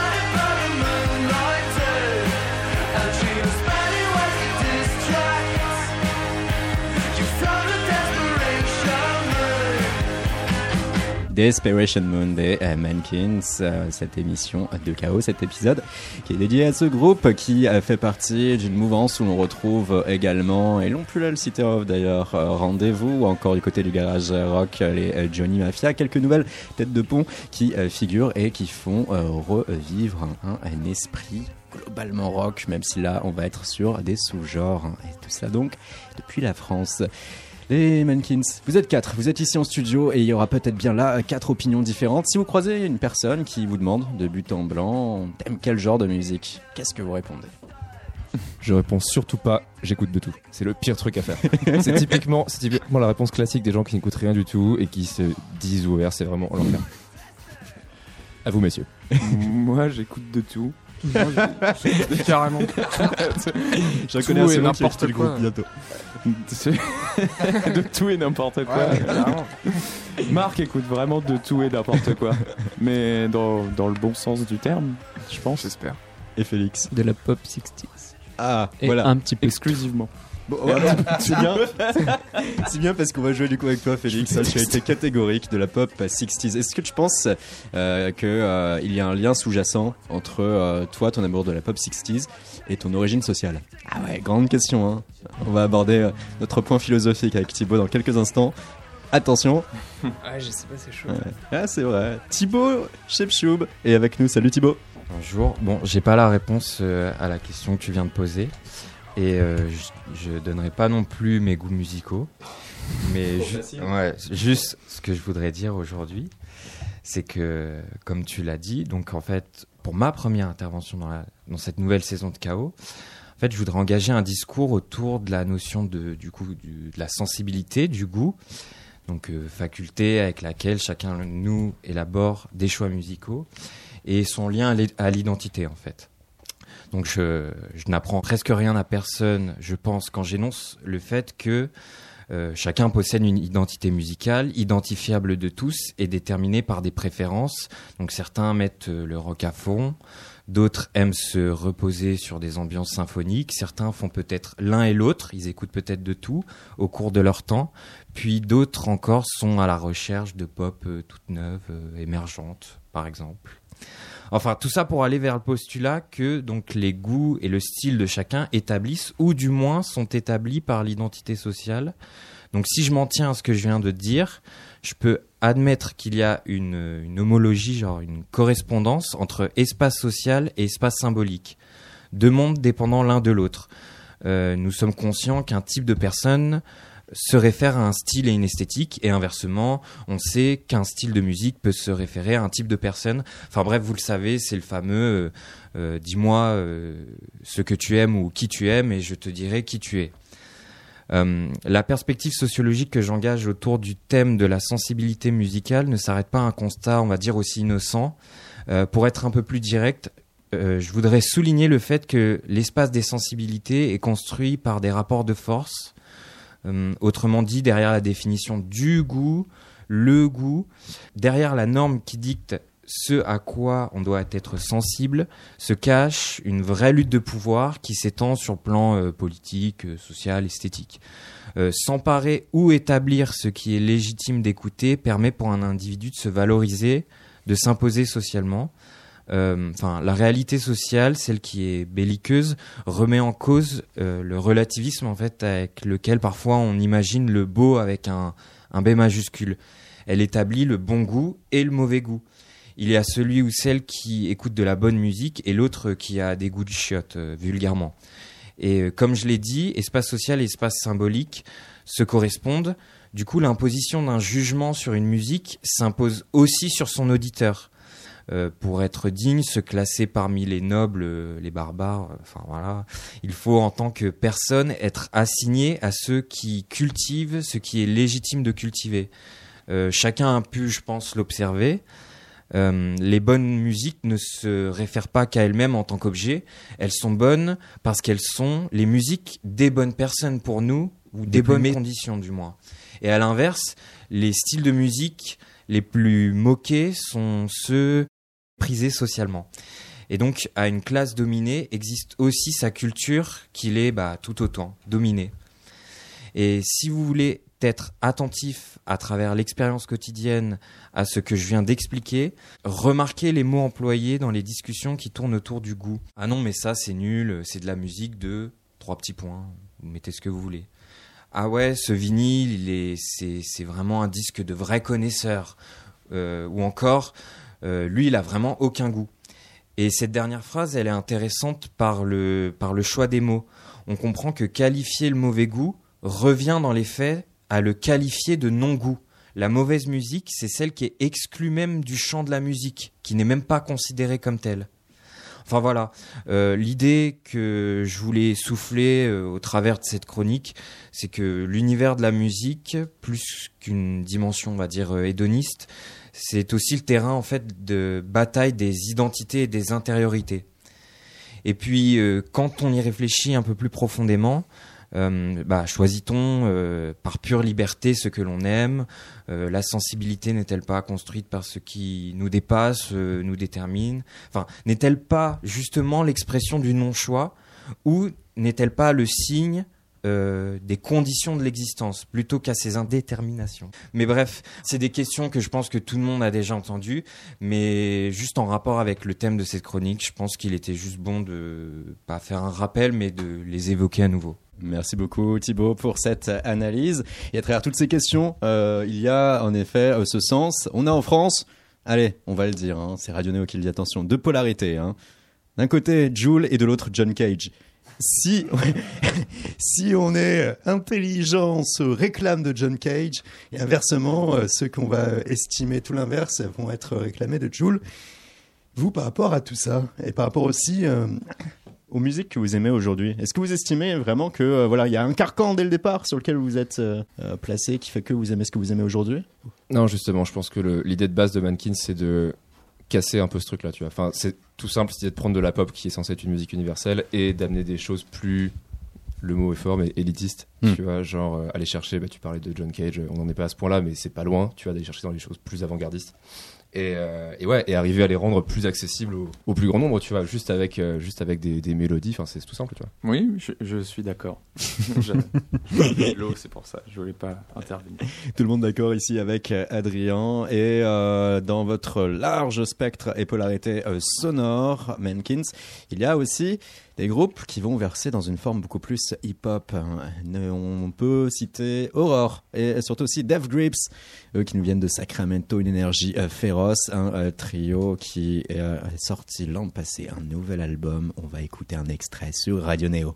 Desperation Moon des euh, Mankins, euh, cette émission de chaos, cet épisode qui est dédié à ce groupe qui euh, fait partie d'une mouvance où l'on retrouve également, et l'on peut le citer off d'ailleurs, euh, Rendez-vous, ou encore du côté du garage rock, les Johnny Mafia, quelques nouvelles têtes de pont qui figurent et qui font revivre un, esprit globalement rock, même si là on va être sur des sous-genres, et tout ça donc depuis la France. Les Mankins, vous êtes quatre, vous êtes ici en studio et il y aura peut-être bien là quatre opinions différentes. Si vous croisez une personne qui vous demande de but en blanc, t'aimes quel genre de musique? Qu'est-ce que vous répondez? Je réponds surtout pas, j'écoute de tout. C'est le pire truc à faire. c'est typiquement, c'est typiquement la réponse classique des gens qui n'écoutent rien du tout et qui se disent ouverts, c'est vraiment l'enfer. À vous, messieurs. Moi, j'écoute de tout. Carrément. Je et n'importe le quoi. groupe bientôt. De tout et n'importe quoi. Ouais. Marc écoute vraiment de tout et n'importe quoi. Mais dans, dans le bon sens du terme, je pense. J'espère. Et Félix De la pop 60s. Ah, Et voilà. un petit peu. Exclusivement. Bon, voilà. c'est bien. c'est bien parce qu'on va jouer du coup avec toi, Félix. Tu as été catégorique de la pop 60s. Est-ce que tu penses euh, que euh, il y a un lien sous-jacent entre euh, toi, ton amour de la pop 60s et ton origine sociale? Ah ouais, grande question. Hein. On va aborder euh, notre point philosophique avec Thibaut dans quelques instants. Attention, Ouais, je sais pas, c'est chaud. ah, c'est vrai. Thibaut Shepchoub est avec nous. Salut Thibaut. Bonjour. Bon, j'ai pas la réponse euh, à la question que tu viens de poser. Et euh, je, je donnerai pas non plus mes goûts musicaux. Mais ju- ouais, juste ce que je voudrais dire aujourd'hui, c'est que, comme tu l'as dit, donc en fait, pour ma première intervention dans, la, dans cette nouvelle saison de Chaos, en fait, je voudrais engager un discours autour de la notion de, du coup, du- de la sensibilité, du goût. Donc, euh, faculté avec laquelle chacun de nous élabore des choix musicaux et son lien à l'identité en fait. Donc je, n'apprends presque rien à personne, je pense, quand j'énonce le fait que euh, chacun possède une identité musicale, identifiable de tous et déterminée par des préférences. Donc certains mettent euh, le rock à fond, d'autres aiment se reposer sur des ambiances symphoniques, certains font peut-être l'un et l'autre, ils écoutent peut-être de tout au cours de leur temps, puis d'autres encore sont à la recherche de pop euh, toute neuve, euh, émergente, par exemple. Enfin, tout ça pour aller vers le postulat que donc les goûts et le style de chacun établissent ou du moins sont établis par l'identité sociale. Donc si je m'en tiens à ce que je viens de dire, je peux admettre qu'il y a une, homologie, genre une correspondance entre espace social et espace symbolique, deux mondes dépendant l'un de l'autre. Euh, nous sommes conscients qu'un type de personne se réfère à un style et une esthétique, et inversement, on sait qu'un style de musique peut se référer à un type de personne. Enfin bref, vous le savez, c'est le fameux euh, euh, dis-moi euh, ce que tu aimes ou qui tu aimes, et je te dirai qui tu es. La perspective sociologique que j'engage autour du thème de la sensibilité musicale ne s'arrête pas à un constat, on va dire, aussi innocent. Pour être un peu plus direct, je voudrais souligner le fait que l'espace des sensibilités est construit par des rapports de force, autrement dit, derrière la définition du goût, le goût, derrière la norme qui dicte ce à quoi on doit être sensible, se cache une vraie lutte de pouvoir qui s'étend sur le plan euh, politique, euh, social, esthétique. Euh, S'emparer ou établir ce qui est légitime d'écouter permet pour un individu de se valoriser, de s'imposer socialement. Euh, Enfin, la réalité sociale, celle qui est belliqueuse, remet en cause euh, le relativisme en fait avec lequel parfois on imagine le beau avec un, un B majuscule. Elle établit le bon goût et le mauvais goût. Il y a celui ou celle qui écoute de la bonne musique et l'autre qui a des goûts de chiottes, euh, vulgairement. Et comme je l'ai dit, espace social et espace symbolique se correspondent. Du coup, l'imposition d'un jugement sur une musique s'impose aussi sur son auditeur. Euh, pour être digne, se classer parmi les nobles, euh, les barbares, euh, enfin voilà, il faut en tant que personne être assigné à ceux qui cultivent ce qui est légitime de cultiver. Euh, chacun a pu, je pense, l'observer. Euh, les bonnes musiques ne se réfèrent pas qu'à elles-mêmes en tant qu'objet. Elles sont bonnes parce qu'elles sont les musiques des bonnes personnes pour nous, ou des, bonnes conditions du moins. Et à l'inverse, les styles de musique les plus moqués sont ceux prisés socialement. Et donc, à une classe dominée existe aussi sa culture qui l'est bah, tout autant, dominée. Et si vous voulez être attentif à travers l'expérience quotidienne à ce que je viens d'expliquer, remarquez les mots employés dans les discussions qui tournent autour du goût. Ah non, mais ça c'est nul, c'est de la musique de trois petits points, vous mettez ce que vous voulez. Ah ouais, ce vinyle, il est, c'est, c'est vraiment un disque de vrai connaisseur. Euh, ou encore, euh, lui, il a vraiment aucun goût. Et cette dernière phrase, elle est intéressante par le, par le choix des mots. On comprend que qualifier le mauvais goût revient dans les faits à le qualifier de non-goût. La mauvaise musique, c'est celle qui est exclue même du champ de la musique, qui n'est même pas considérée comme telle. Enfin voilà, Euh, l'idée que je voulais souffler euh, au travers de cette chronique, c'est que l'univers de la musique, plus qu'une dimension, on va dire, hédoniste, c'est aussi le terrain en fait de bataille des identités et des intériorités. Et puis, euh, quand on y réfléchit un peu plus profondément, euh, bah, choisit-on euh, par pure liberté ce que l'on aime La sensibilité n'est-elle pas construite par ce qui nous dépasse, nous détermine? N'est-elle pas justement l'expression du non-choix? Ou n'est-elle pas le signe euh, des conditions de l'existence plutôt qu'à ses indéterminations. Mais bref, c'est des questions que je pense que tout le monde a déjà entendues, mais juste en rapport avec le thème de cette chronique, je pense qu'il était juste bon de pas faire un rappel, mais de les évoquer à nouveau. Merci beaucoup Thibaut pour cette analyse. Et à travers toutes ces questions, euh, il y a en effet euh, ce sens. On a en France, allez, on va le dire, hein, c'est Radio Néo qui le dit, attention, deux polarités. Hein. D'un côté Jules et de l'autre John Cage. Si, si on est intelligent, on se réclame de John Cage, et inversement, euh, ceux qu'on va estimer tout l'inverse vont être réclamés de Jules. Vous, par rapport à tout ça, et par rapport aussi euh, aux musiques que vous aimez aujourd'hui, est-ce que vous estimez vraiment que euh, voilà, il y a un carcan dès le départ sur lequel vous êtes euh, euh, placé qui fait que vous aimez ce que vous aimez aujourd'hui? Non, justement, je pense que l'idée de base de Mankins, c'est de casser un peu ce truc-là, tu vois. Enfin, c'est tout simple, c'est de prendre de la pop qui est censée être une musique universelle et d'amener des choses plus, le mot est fort, mais élitistes, Hmm. tu vois, genre euh, aller chercher, bah, tu parlais de John Cage, on n'en est pas à ce point-là, mais c'est pas loin, tu vas aller chercher dans les choses plus avant-gardistes. Et, euh, et ouais, et arriver à les rendre plus accessibles au, au plus grand nombre, tu vois, juste avec, euh, juste avec des, des mélodies, enfin, c'est tout simple, tu vois. Oui, je, je suis d'accord. L'eau, c'est pour ça. Je voulais pas intervenir. Tout le monde d'accord ici avec euh, Adrien et euh, dans votre large spectre et polarité euh, sonore, Mankins, il y a aussi des groupes qui vont verser dans une forme beaucoup plus hip-hop. On peut citer Aurore et surtout aussi Death Grips, eux qui nous viennent de Sacramento, une énergie euh, féroce, un euh, trio qui est euh, sorti l'an passé un nouvel album. On va écouter un extrait sur Radio Neo.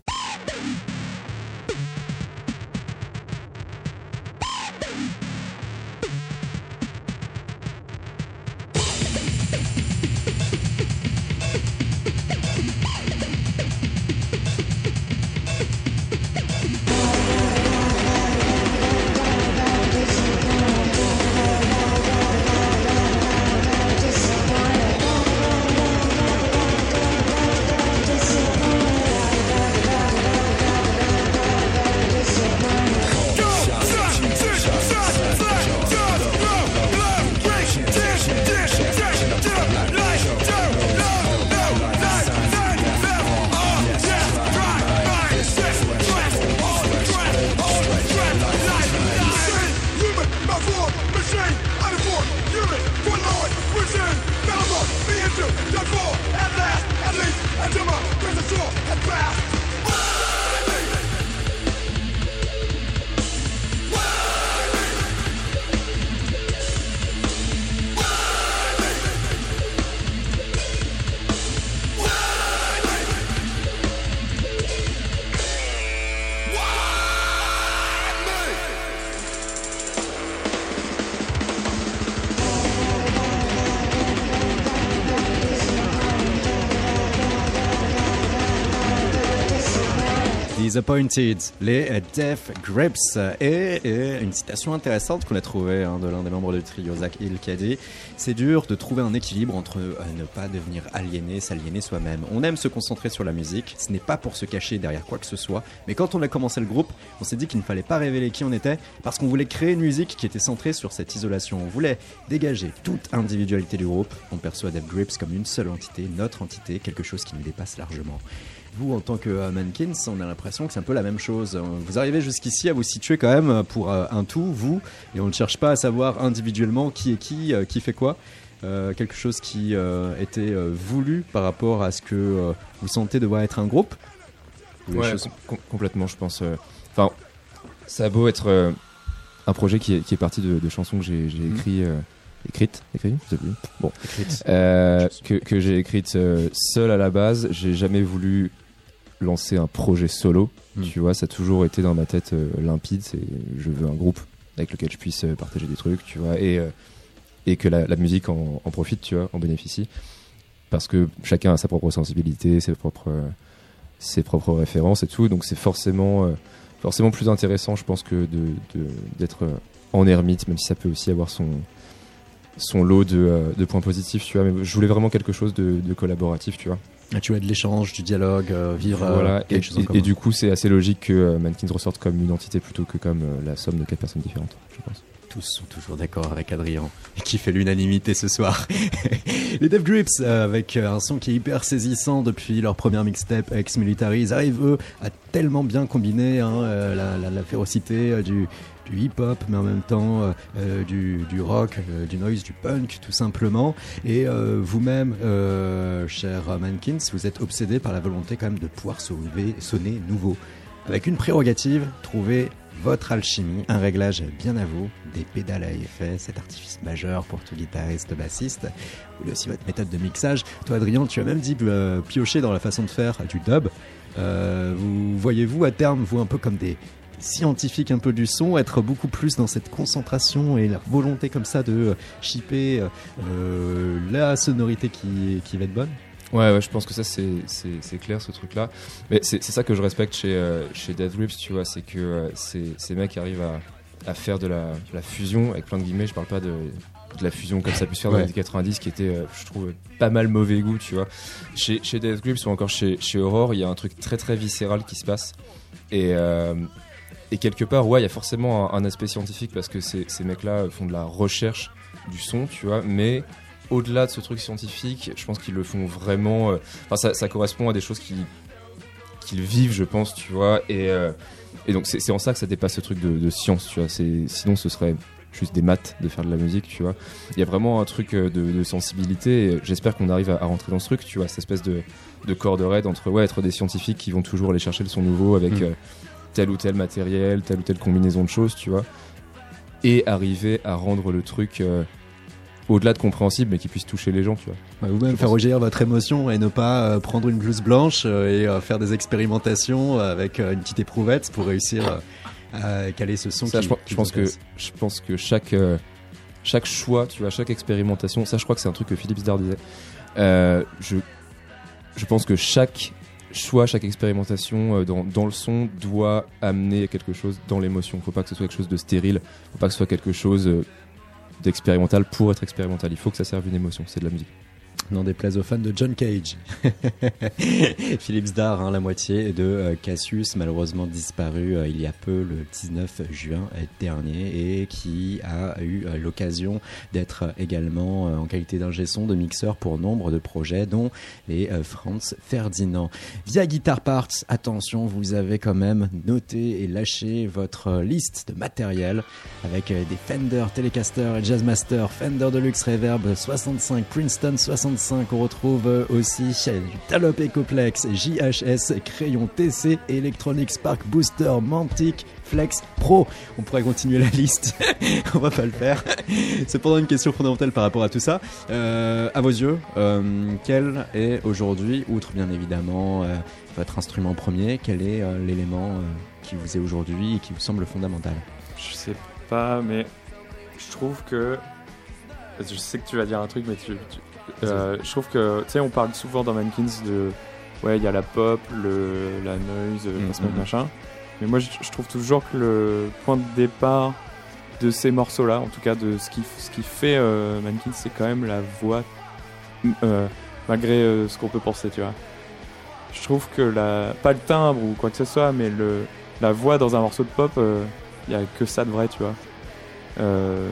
Les Death Grips. Et, et une citation intéressante qu'on a trouvée hein, de l'un des membres du trio, Zach Hill, qui a dit C'est dur de trouver un équilibre entre euh, ne pas devenir aliéné, s'aliéner soi-même. On aime se concentrer sur la musique, ce n'est pas pour se cacher derrière quoi que ce soit, mais quand on a commencé le groupe, on s'est dit qu'il ne fallait pas révéler qui on était, parce qu'on voulait créer une musique qui était centrée sur cette isolation. On voulait dégager toute individualité du groupe. On perçoit Death Grips comme une seule entité, notre entité, quelque chose qui nous dépasse largement vous, en tant que euh, Mankins, on a l'impression que c'est un peu la même chose. Vous arrivez jusqu'ici à vous situer quand même pour euh, un tout, vous, et on ne cherche pas à savoir individuellement qui est qui, euh, qui fait quoi. Euh, quelque chose qui euh, était euh, voulu par rapport à ce que euh, vous sentez devoir être un groupe Ouais, com- complètement, je pense. euh, Enfin, ça a beau être euh, un projet qui est, qui est parti de, de chansons que j'ai Mhm. écrit, euh, écrites, écrites, je sais plus. Bon, Écrites. Euh, que, que j'ai écrite euh, seul à la base. J'ai jamais voulu lancer un projet solo. Mhm. Tu vois, ça a toujours été dans ma tête euh, limpide. C'est, je veux un groupe avec lequel je puisse euh, partager des trucs, tu vois, et euh, et que la, la musique en, en profite, tu vois, en bénéficie, parce que chacun a sa propre sensibilité, ses propres ses propres références et tout. Donc c'est forcément forcément plus intéressant, je pense, que de de- d'être en ermite, même si ça peut aussi avoir son son lot de, de points positifs, tu vois. Mais je voulais vraiment quelque chose de, de collaboratif, tu vois. Ah, Tu as de l'échange, du dialogue, euh, vivre euh, voilà. Et, quelque chose en et- du coup, c'est assez logique que euh, Mankins ressorte comme une entité plutôt que comme euh, la somme de quatre personnes différentes, je pense. Tous sont toujours d'accord avec Adrien, qui fait l'unanimité ce soir. les Dev Grips, euh, avec un son qui est hyper saisissant depuis leur première mixtape Ex Military, ils arrivent eux à tellement bien combiner hein, euh, la, la- la férocité euh, du, du hip-hop, mais en même temps euh, euh, du, du rock, euh, du noise, du punk, tout simplement. Et vous-même, cher Mankins, vous êtes obsédé par la volonté quand même de pouvoir sonner nouveau. Avec une prérogative, trouver votre alchimie, un réglage bien à vous, des pédales à effet, cet artifice majeur pour tout guitariste, bassiste. Voulez aussi votre méthode de mixage. Toi, Adrien, tu as même dit piocher dans la façon de faire du dub. Vous voyez-vous à terme, vous un peu comme des scientifiques un peu du son, être beaucoup plus dans cette concentration et la volonté comme ça de euh, shipper euh, euh, la sonorité qui, qui va être bonne Ouais, ouais, je pense que ça c'est clair ce truc-là. Mais c'est c'est ça que je respecte chez euh, chez Death Grips, tu vois, c'est que euh, ces ces mecs arrivent à à faire de la, de la fusion avec plein de guillemets. Je parle pas de de la fusion comme ça a pu se faire dans Ouais. les années 90 qui était euh, je trouve pas mal mauvais goût tu vois chez chez Death Grips ou encore chez chez Aurore il y a un truc très très viscéral qui se passe et et quelque part ouais il y a forcément un, un aspect scientifique parce que ces ces mecs là font de la recherche du son tu vois mais au-delà de ce truc scientifique, je pense qu'ils le font vraiment. euh, Enfin, ça, ça correspond à des choses qu'ils vivent, je pense, tu vois. Et, euh, et donc, c'est en ça que ça dépasse ce truc de, de science, tu vois. Sinon, ce serait juste des maths de faire de la musique, tu vois. Il y a vraiment un truc euh, de, de sensibilité. J'espère qu'on arrive à, à rentrer dans ce truc, tu vois, cette espèce de, de corde raide entre ouais, être des scientifiques qui vont toujours aller chercher le son nouveau avec Mm. euh, tel ou tel matériel, telle ou telle combinaison de choses, tu vois. Et arriver à rendre le truc. euh, au-delà de compréhensible, mais qui puisse toucher les gens, tu vois. Bah, Vous-même Je faire rejaillir votre émotion et ne pas euh, prendre une blouse blanche euh, et faire des expérimentations avec une petite éprouvette pour réussir à caler ce son Ça, qui, je, qui je pense vous que je pense que chaque chaque choix, tu vois, chaque expérimentation, ça, je crois que c'est un truc que Philippe Zdar disait. Je je pense que chaque choix, chaque expérimentation euh, dans, le son doit amener quelque chose dans l'émotion. Faut pas que ce soit quelque chose de stérile. Faut pas que ce soit quelque chose euh, d'expérimental pour être expérimental. Il faut que ça serve une émotion. C'est de la musique. N'en déplaise aux fans de John Cage. Philippe Zdar, hein, la moitié de euh, Cassius, malheureusement disparu euh, il y a peu, le 19 juin dernier, et qui a eu euh, l'occasion d'être également en qualité d'ingé son, de mixeur pour nombre de projets, dont les Franz Ferdinand. Via Guitar Parts, attention, vous avez quand même noté et lâché votre liste de matériel avec des Fender Telecaster et Jazzmaster, Fender Deluxe Reverb 65, Princeton 65. On retrouve euh, aussi Talop Ecoplex, JHS, Crayon TC, Electronic Spark Booster, Mantic, Flex Pro. On pourrait continuer la liste. On va pas le faire. Cependant, une question fondamentale par rapport à tout ça. Euh, à vos yeux, euh, quel est aujourd'hui, outre bien évidemment euh, votre instrument premier, quel est l'élément qui vous est aujourd'hui et qui vous semble fondamental? Je sais pas, mais je trouve que. Je sais que tu vas dire un truc, mais tu- euh, je trouve que. Tu sais, on parle souvent dans Mankins de, ouais, il y a la pop, le, la noise, Mm, post-punk, mm. machin. Mais moi, je, je trouve toujours que le point de départ de ces morceaux-là, en tout cas de ce qui, ce qui fait euh, Mannequin, c'est quand même la voix, euh, malgré euh, ce qu'on peut penser, tu vois. Je trouve que la, pas le timbre ou quoi que ce soit, mais le, la voix dans un morceau de pop, il y a que ça de vrai, tu vois. Euh,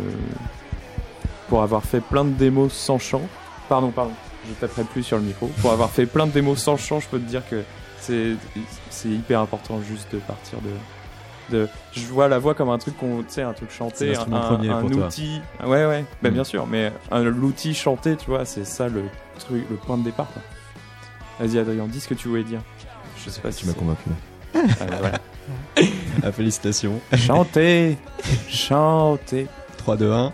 pour avoir fait plein de démos sans chant, pardon, pardon, je taperai plus sur le micro. Pour avoir fait plein de démos sans chant, je peux te dire que c'est hyper important juste de partir de de je vois la voix comme un truc qu'on tu sais un truc chanté un, toi. outil Ah ouais ouais ben Mm. bien sûr mais l'outil chanté tu vois c'est ça le truc le point de départ vas-y Adrien dis ce que tu voulais dire je sais pas si Tu m'as convaincu. Ah, ben voilà. Ah, félicitations. chanter chanter 3, 2, 1.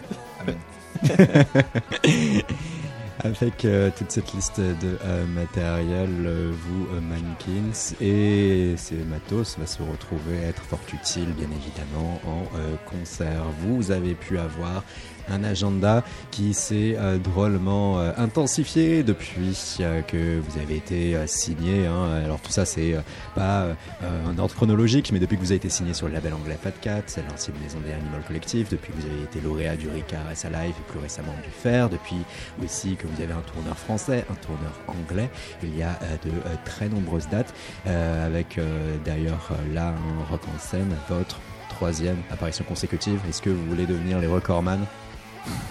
Avec euh, toute cette liste de euh, matériel, euh, vous, Mannequins, et ces matos va se retrouver être fort utile, bien évidemment, en concert. Vous avez pu avoir un agenda qui s'est euh, drôlement euh, intensifié depuis euh, que vous avez été signé. hein. Alors tout ça, c'est pas un ordre chronologique, mais depuis que vous avez été signé sur le label anglais Fat Cat, c'est l'ancienne maison des Animal Collective, depuis que vous avez été lauréat du Ricard SA Live et plus récemment du Fer, depuis aussi que vous avez un tourneur français, un tourneur anglais. Il y a de très nombreuses dates, avec d'ailleurs là un rock en scène, votre troisième apparition consécutive. Est-ce que vous voulez devenir les recordman?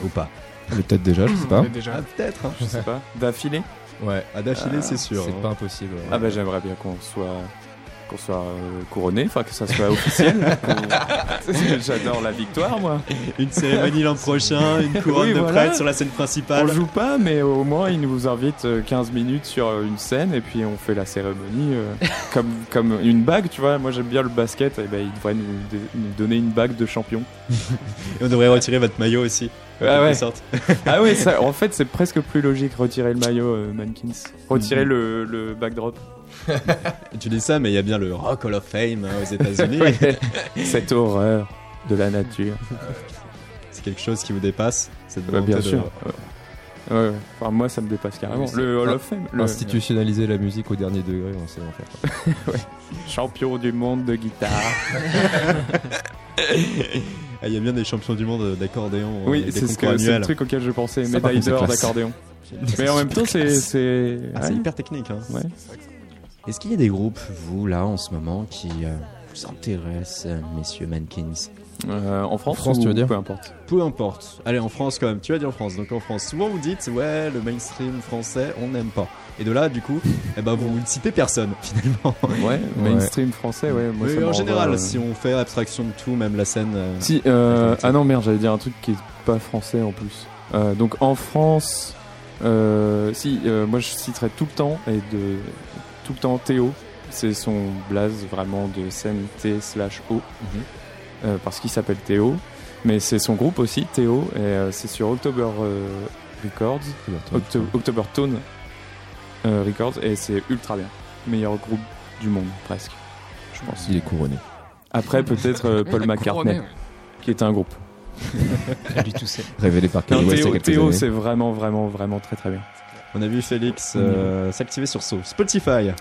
Ou pas peut-être déjà, je sais pas. Déjà. Ah, peut-être. hein. je sais pas d'affilée Ouais. À d'affilée, Ah, c'est sûr. C'est hein. pas impossible. ouais. ah ben j'aimerais bien qu'on soit qu'on soit euh, couronné enfin que ça soit officiel j'adore la victoire moi Une cérémonie l'an prochain, une couronne Oui, de voilà. prêtre sur la scène principale. On joue pas, mais au moins ils nous invitent euh, 15 minutes sur euh, une scène et puis on fait la cérémonie euh, comme, comme une bague, tu vois. Moi j'aime bien le basket, et ben ils devraient nous, donner une bague de champion. Et on devrait retirer votre maillot aussi. en Ah quelque ouais. sorte. Ah ouais, ça, en fait c'est presque plus logique retirer le maillot euh, Mankins, retirer le, le backdrop. Tu dis ça, mais il y a bien le Rock Hall of Fame hein, aux États-Unis. Cette horreur de la nature. C'est quelque chose qui vous dépasse, cette bien de- sûr. Ouais. Ouais, ouais. Enfin, moi ça me dépasse carrément. Oui, le Hall of Fame, le Institutionnaliser la musique au dernier degré, on sait en faire. champion du monde de guitare. Ah, il y a bien des champions du monde d'accordéon. Oui, des c'est ce, le truc auquel je pensais, médaille d'or d'accordéon. Mais en même temps, c'est. Ah, ouais. hyper technique. Hein. Ouais. Est-ce qu'il y a des groupes, vous, là, en ce moment, qui euh, vous intéressent, messieurs Mankins Euh, en France, France, ou tu veux dire Peu importe. Peu importe. Allez, en France quand même. Tu as dit en France. Donc en France, souvent vous dites, ouais, le mainstream français, on n'aime pas. Et de là, du coup, eh ben, vous ne citez personne, finalement. Ouais, mainstream français, ouais. Moi, Mais en général, euh, si on fait abstraction de tout, même la scène. euh, Si, euh, ah non, merde, j'allais dire un truc qui est pas français en plus. Euh, donc en France, euh, si, euh, moi je citerai tout le temps, et de tout le temps Théo. C'est son blaze vraiment de scène T slash O. Mhm. Euh, parce qu'il s'appelle Théo. Mais c'est son groupe aussi, Théo, et euh, c'est sur October euh, Records, Octo- October Tone euh, Records, et c'est ultra bien. Meilleur groupe du monde, presque, je pense. Il est couronné. Après, peut-être euh, Paul Couronné, McCartney, ouais. qui est un groupe. Tout. Révélé par Kanye Théo, c'est vraiment, vraiment, vraiment très, très bien. On a vu Félix euh, s'activer sur so- Spotify.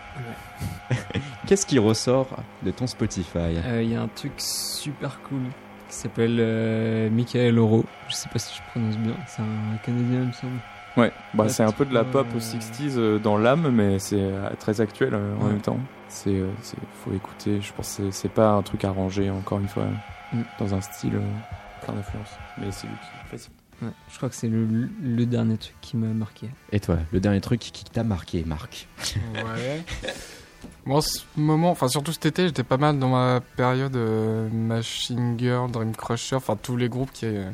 Qu'est-ce qui ressort de ton Spotify? Euh, Il y a un truc super cool qui s'appelle euh, Michael Oro. Je sais pas si je prononce bien. C'est un Canadien, il me semble. Ouais, bah, c'est un peu de la pop euh, 60s euh, dans l'âme, mais c'est euh, très actuel euh, en Ouais. même temps. C'est, euh, c'est- faut écouter. Je pense que c'est- c'est pas un truc arrangé, encore une fois, Mm. dans un style euh, plein d'influence. Mais c'est lui qui fait ça. Ouais, je crois que c'est le, le dernier truc qui m'a marqué. Et toi, le dernier truc qui t'a marqué, Marc Ouais. Moi, en ce moment, enfin surtout cet été, j'étais pas mal dans ma période euh, Machine Girl, Dream Crusher, enfin tous les groupes qui, euh,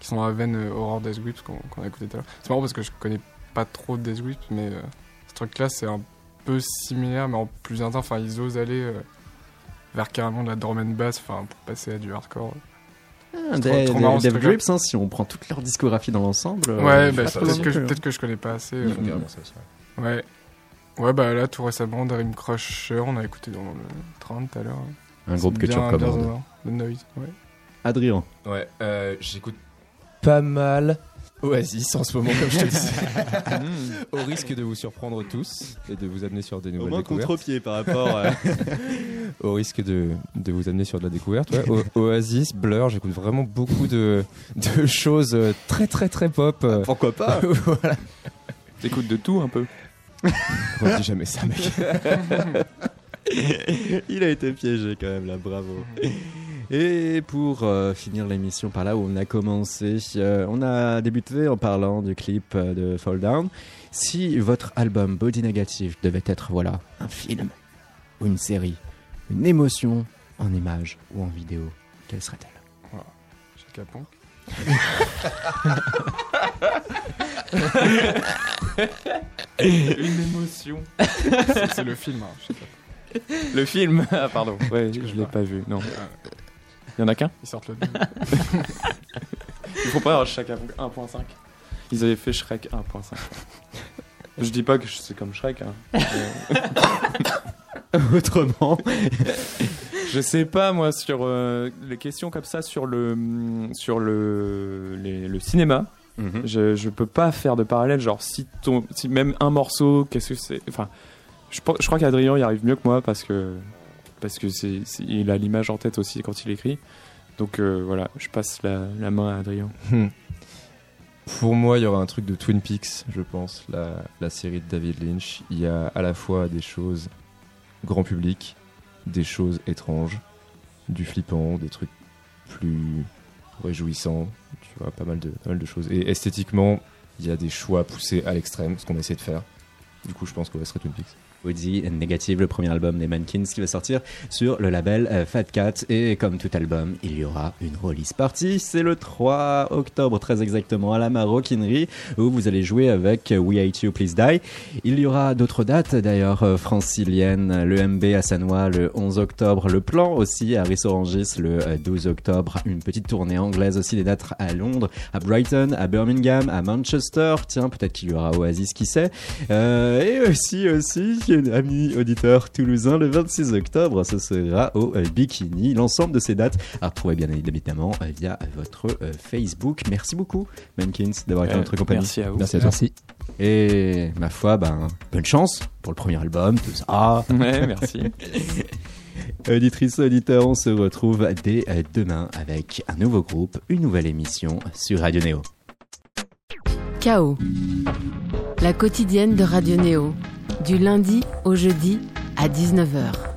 qui sont dans la veine euh, Horror Death Grips qu'on qu'on a écouté tout à l'heure. C'est marrant parce que je connais pas trop Death Grips, mais euh, ce truc-là c'est un peu similaire, mais en plus intense. Enfin, ils osent aller euh, vers carrément de la drum and bass, enfin pour passer à du hardcore. Ah, trop- Dev trop. Grips, hein, si on prend toute leur discographie dans l'ensemble. euh, ouais, bah, trop peut-être que, je connais pas assez. euh, ça aussi, ouais. Ouais. Bah là, tout récemment, Dream Crusher, on a écouté dans le train tout à l'heure. Un groupe que tu recommandes. The Noise, ouais. Adrien. Ouais, euh, j'écoute pas mal Oasis en ce moment, comme je te disais. Au risque de vous surprendre tous et de vous amener sur des Au nouvelles moins découvertes. contre-pied par rapport à... Au risque de, de vous amener sur de la découverte. ouais. O- Oasis, Blur, j'écoute vraiment beaucoup de, de choses euh, très très très pop. euh. Pourquoi pas voilà. T'écoutes de tout un peu. On dit jamais ça, mec. Il a été piégé quand même là, bravo. Et pour euh, finir l'émission par là où on a commencé, euh, on a débuté en parlant du clip euh, de Fall Down. Si votre album Body Negative devait être voilà un film ou une série, une émotion en image ou en vidéo, quelle serait-elle? Chaka Ponk. Une émotion. C'est le film. hein. Le film Ah, pardon. Ouais, je l'ai pas vu. Non. Il y en a qu'un Ils sortent le 2. Il faut pas avoir chacun 1.5. Ils avaient fait Shrek 1.5. Je dis pas que c'est comme Shrek. Hein. Autrement, Je sais pas moi sur euh, les questions comme ça sur le sur le les- le cinéma. Mhm. Je, je peux pas faire de parallèle. Genre si ton si même un morceau, qu'est-ce que c'est? Enfin, je, pense- je crois qu'Adrien y arrive mieux que moi parce que parce que il a l'image en tête aussi quand il écrit. Donc euh, voilà, je passe la, main à Adrien. Pour moi, il y aura un truc de Twin Peaks, je pense, la, série de David Lynch. Il y a à la fois des choses grand public, des choses étranges, du flippant, des trucs plus réjouissants, tu vois, pas mal de, pas mal de choses. Et esthétiquement, il y a des choix poussés à l'extrême, ce qu'on essaie de faire. Du coup, je pense qu'on va serait Twin Peaks. Body Negative, le premier album des Mankins qui va sortir sur le label euh, Fat Cat. Et comme tout album, il y aura une release party. C'est le 3 octobre, très exactement, à la Maroquinerie, où vous allez jouer avec We Hate You, Please Die. Il y aura d'autres dates d'ailleurs euh, franciliennes. Le MB à Sanois le 11 octobre. Le Plan aussi à Rissorangis le euh, 12 octobre. Une petite tournée anglaise aussi, des dates à Londres, à Brighton, à Birmingham, à Manchester. Tiens, peut-être qu'il y aura Oasis, qui sait. Euh, et aussi, aussi, ami auditeur toulousain, le 26 octobre, ce sera au euh, Bikini. L'ensemble de ces dates à retrouver bien évidemment euh, via votre euh, Facebook. Merci beaucoup, Mankins, d'avoir été Euh, notre compagnie. Merci à vous. Merci à toi. Et ma foi, ben, bonne chance pour le premier album, tout ça. Ouais, merci. Auditrice, auditeur, on se retrouve dès demain avec un nouveau groupe, une nouvelle émission sur Radio Néo. Chaos. La quotidienne de Radio Néo. Du lundi au jeudi à 19h.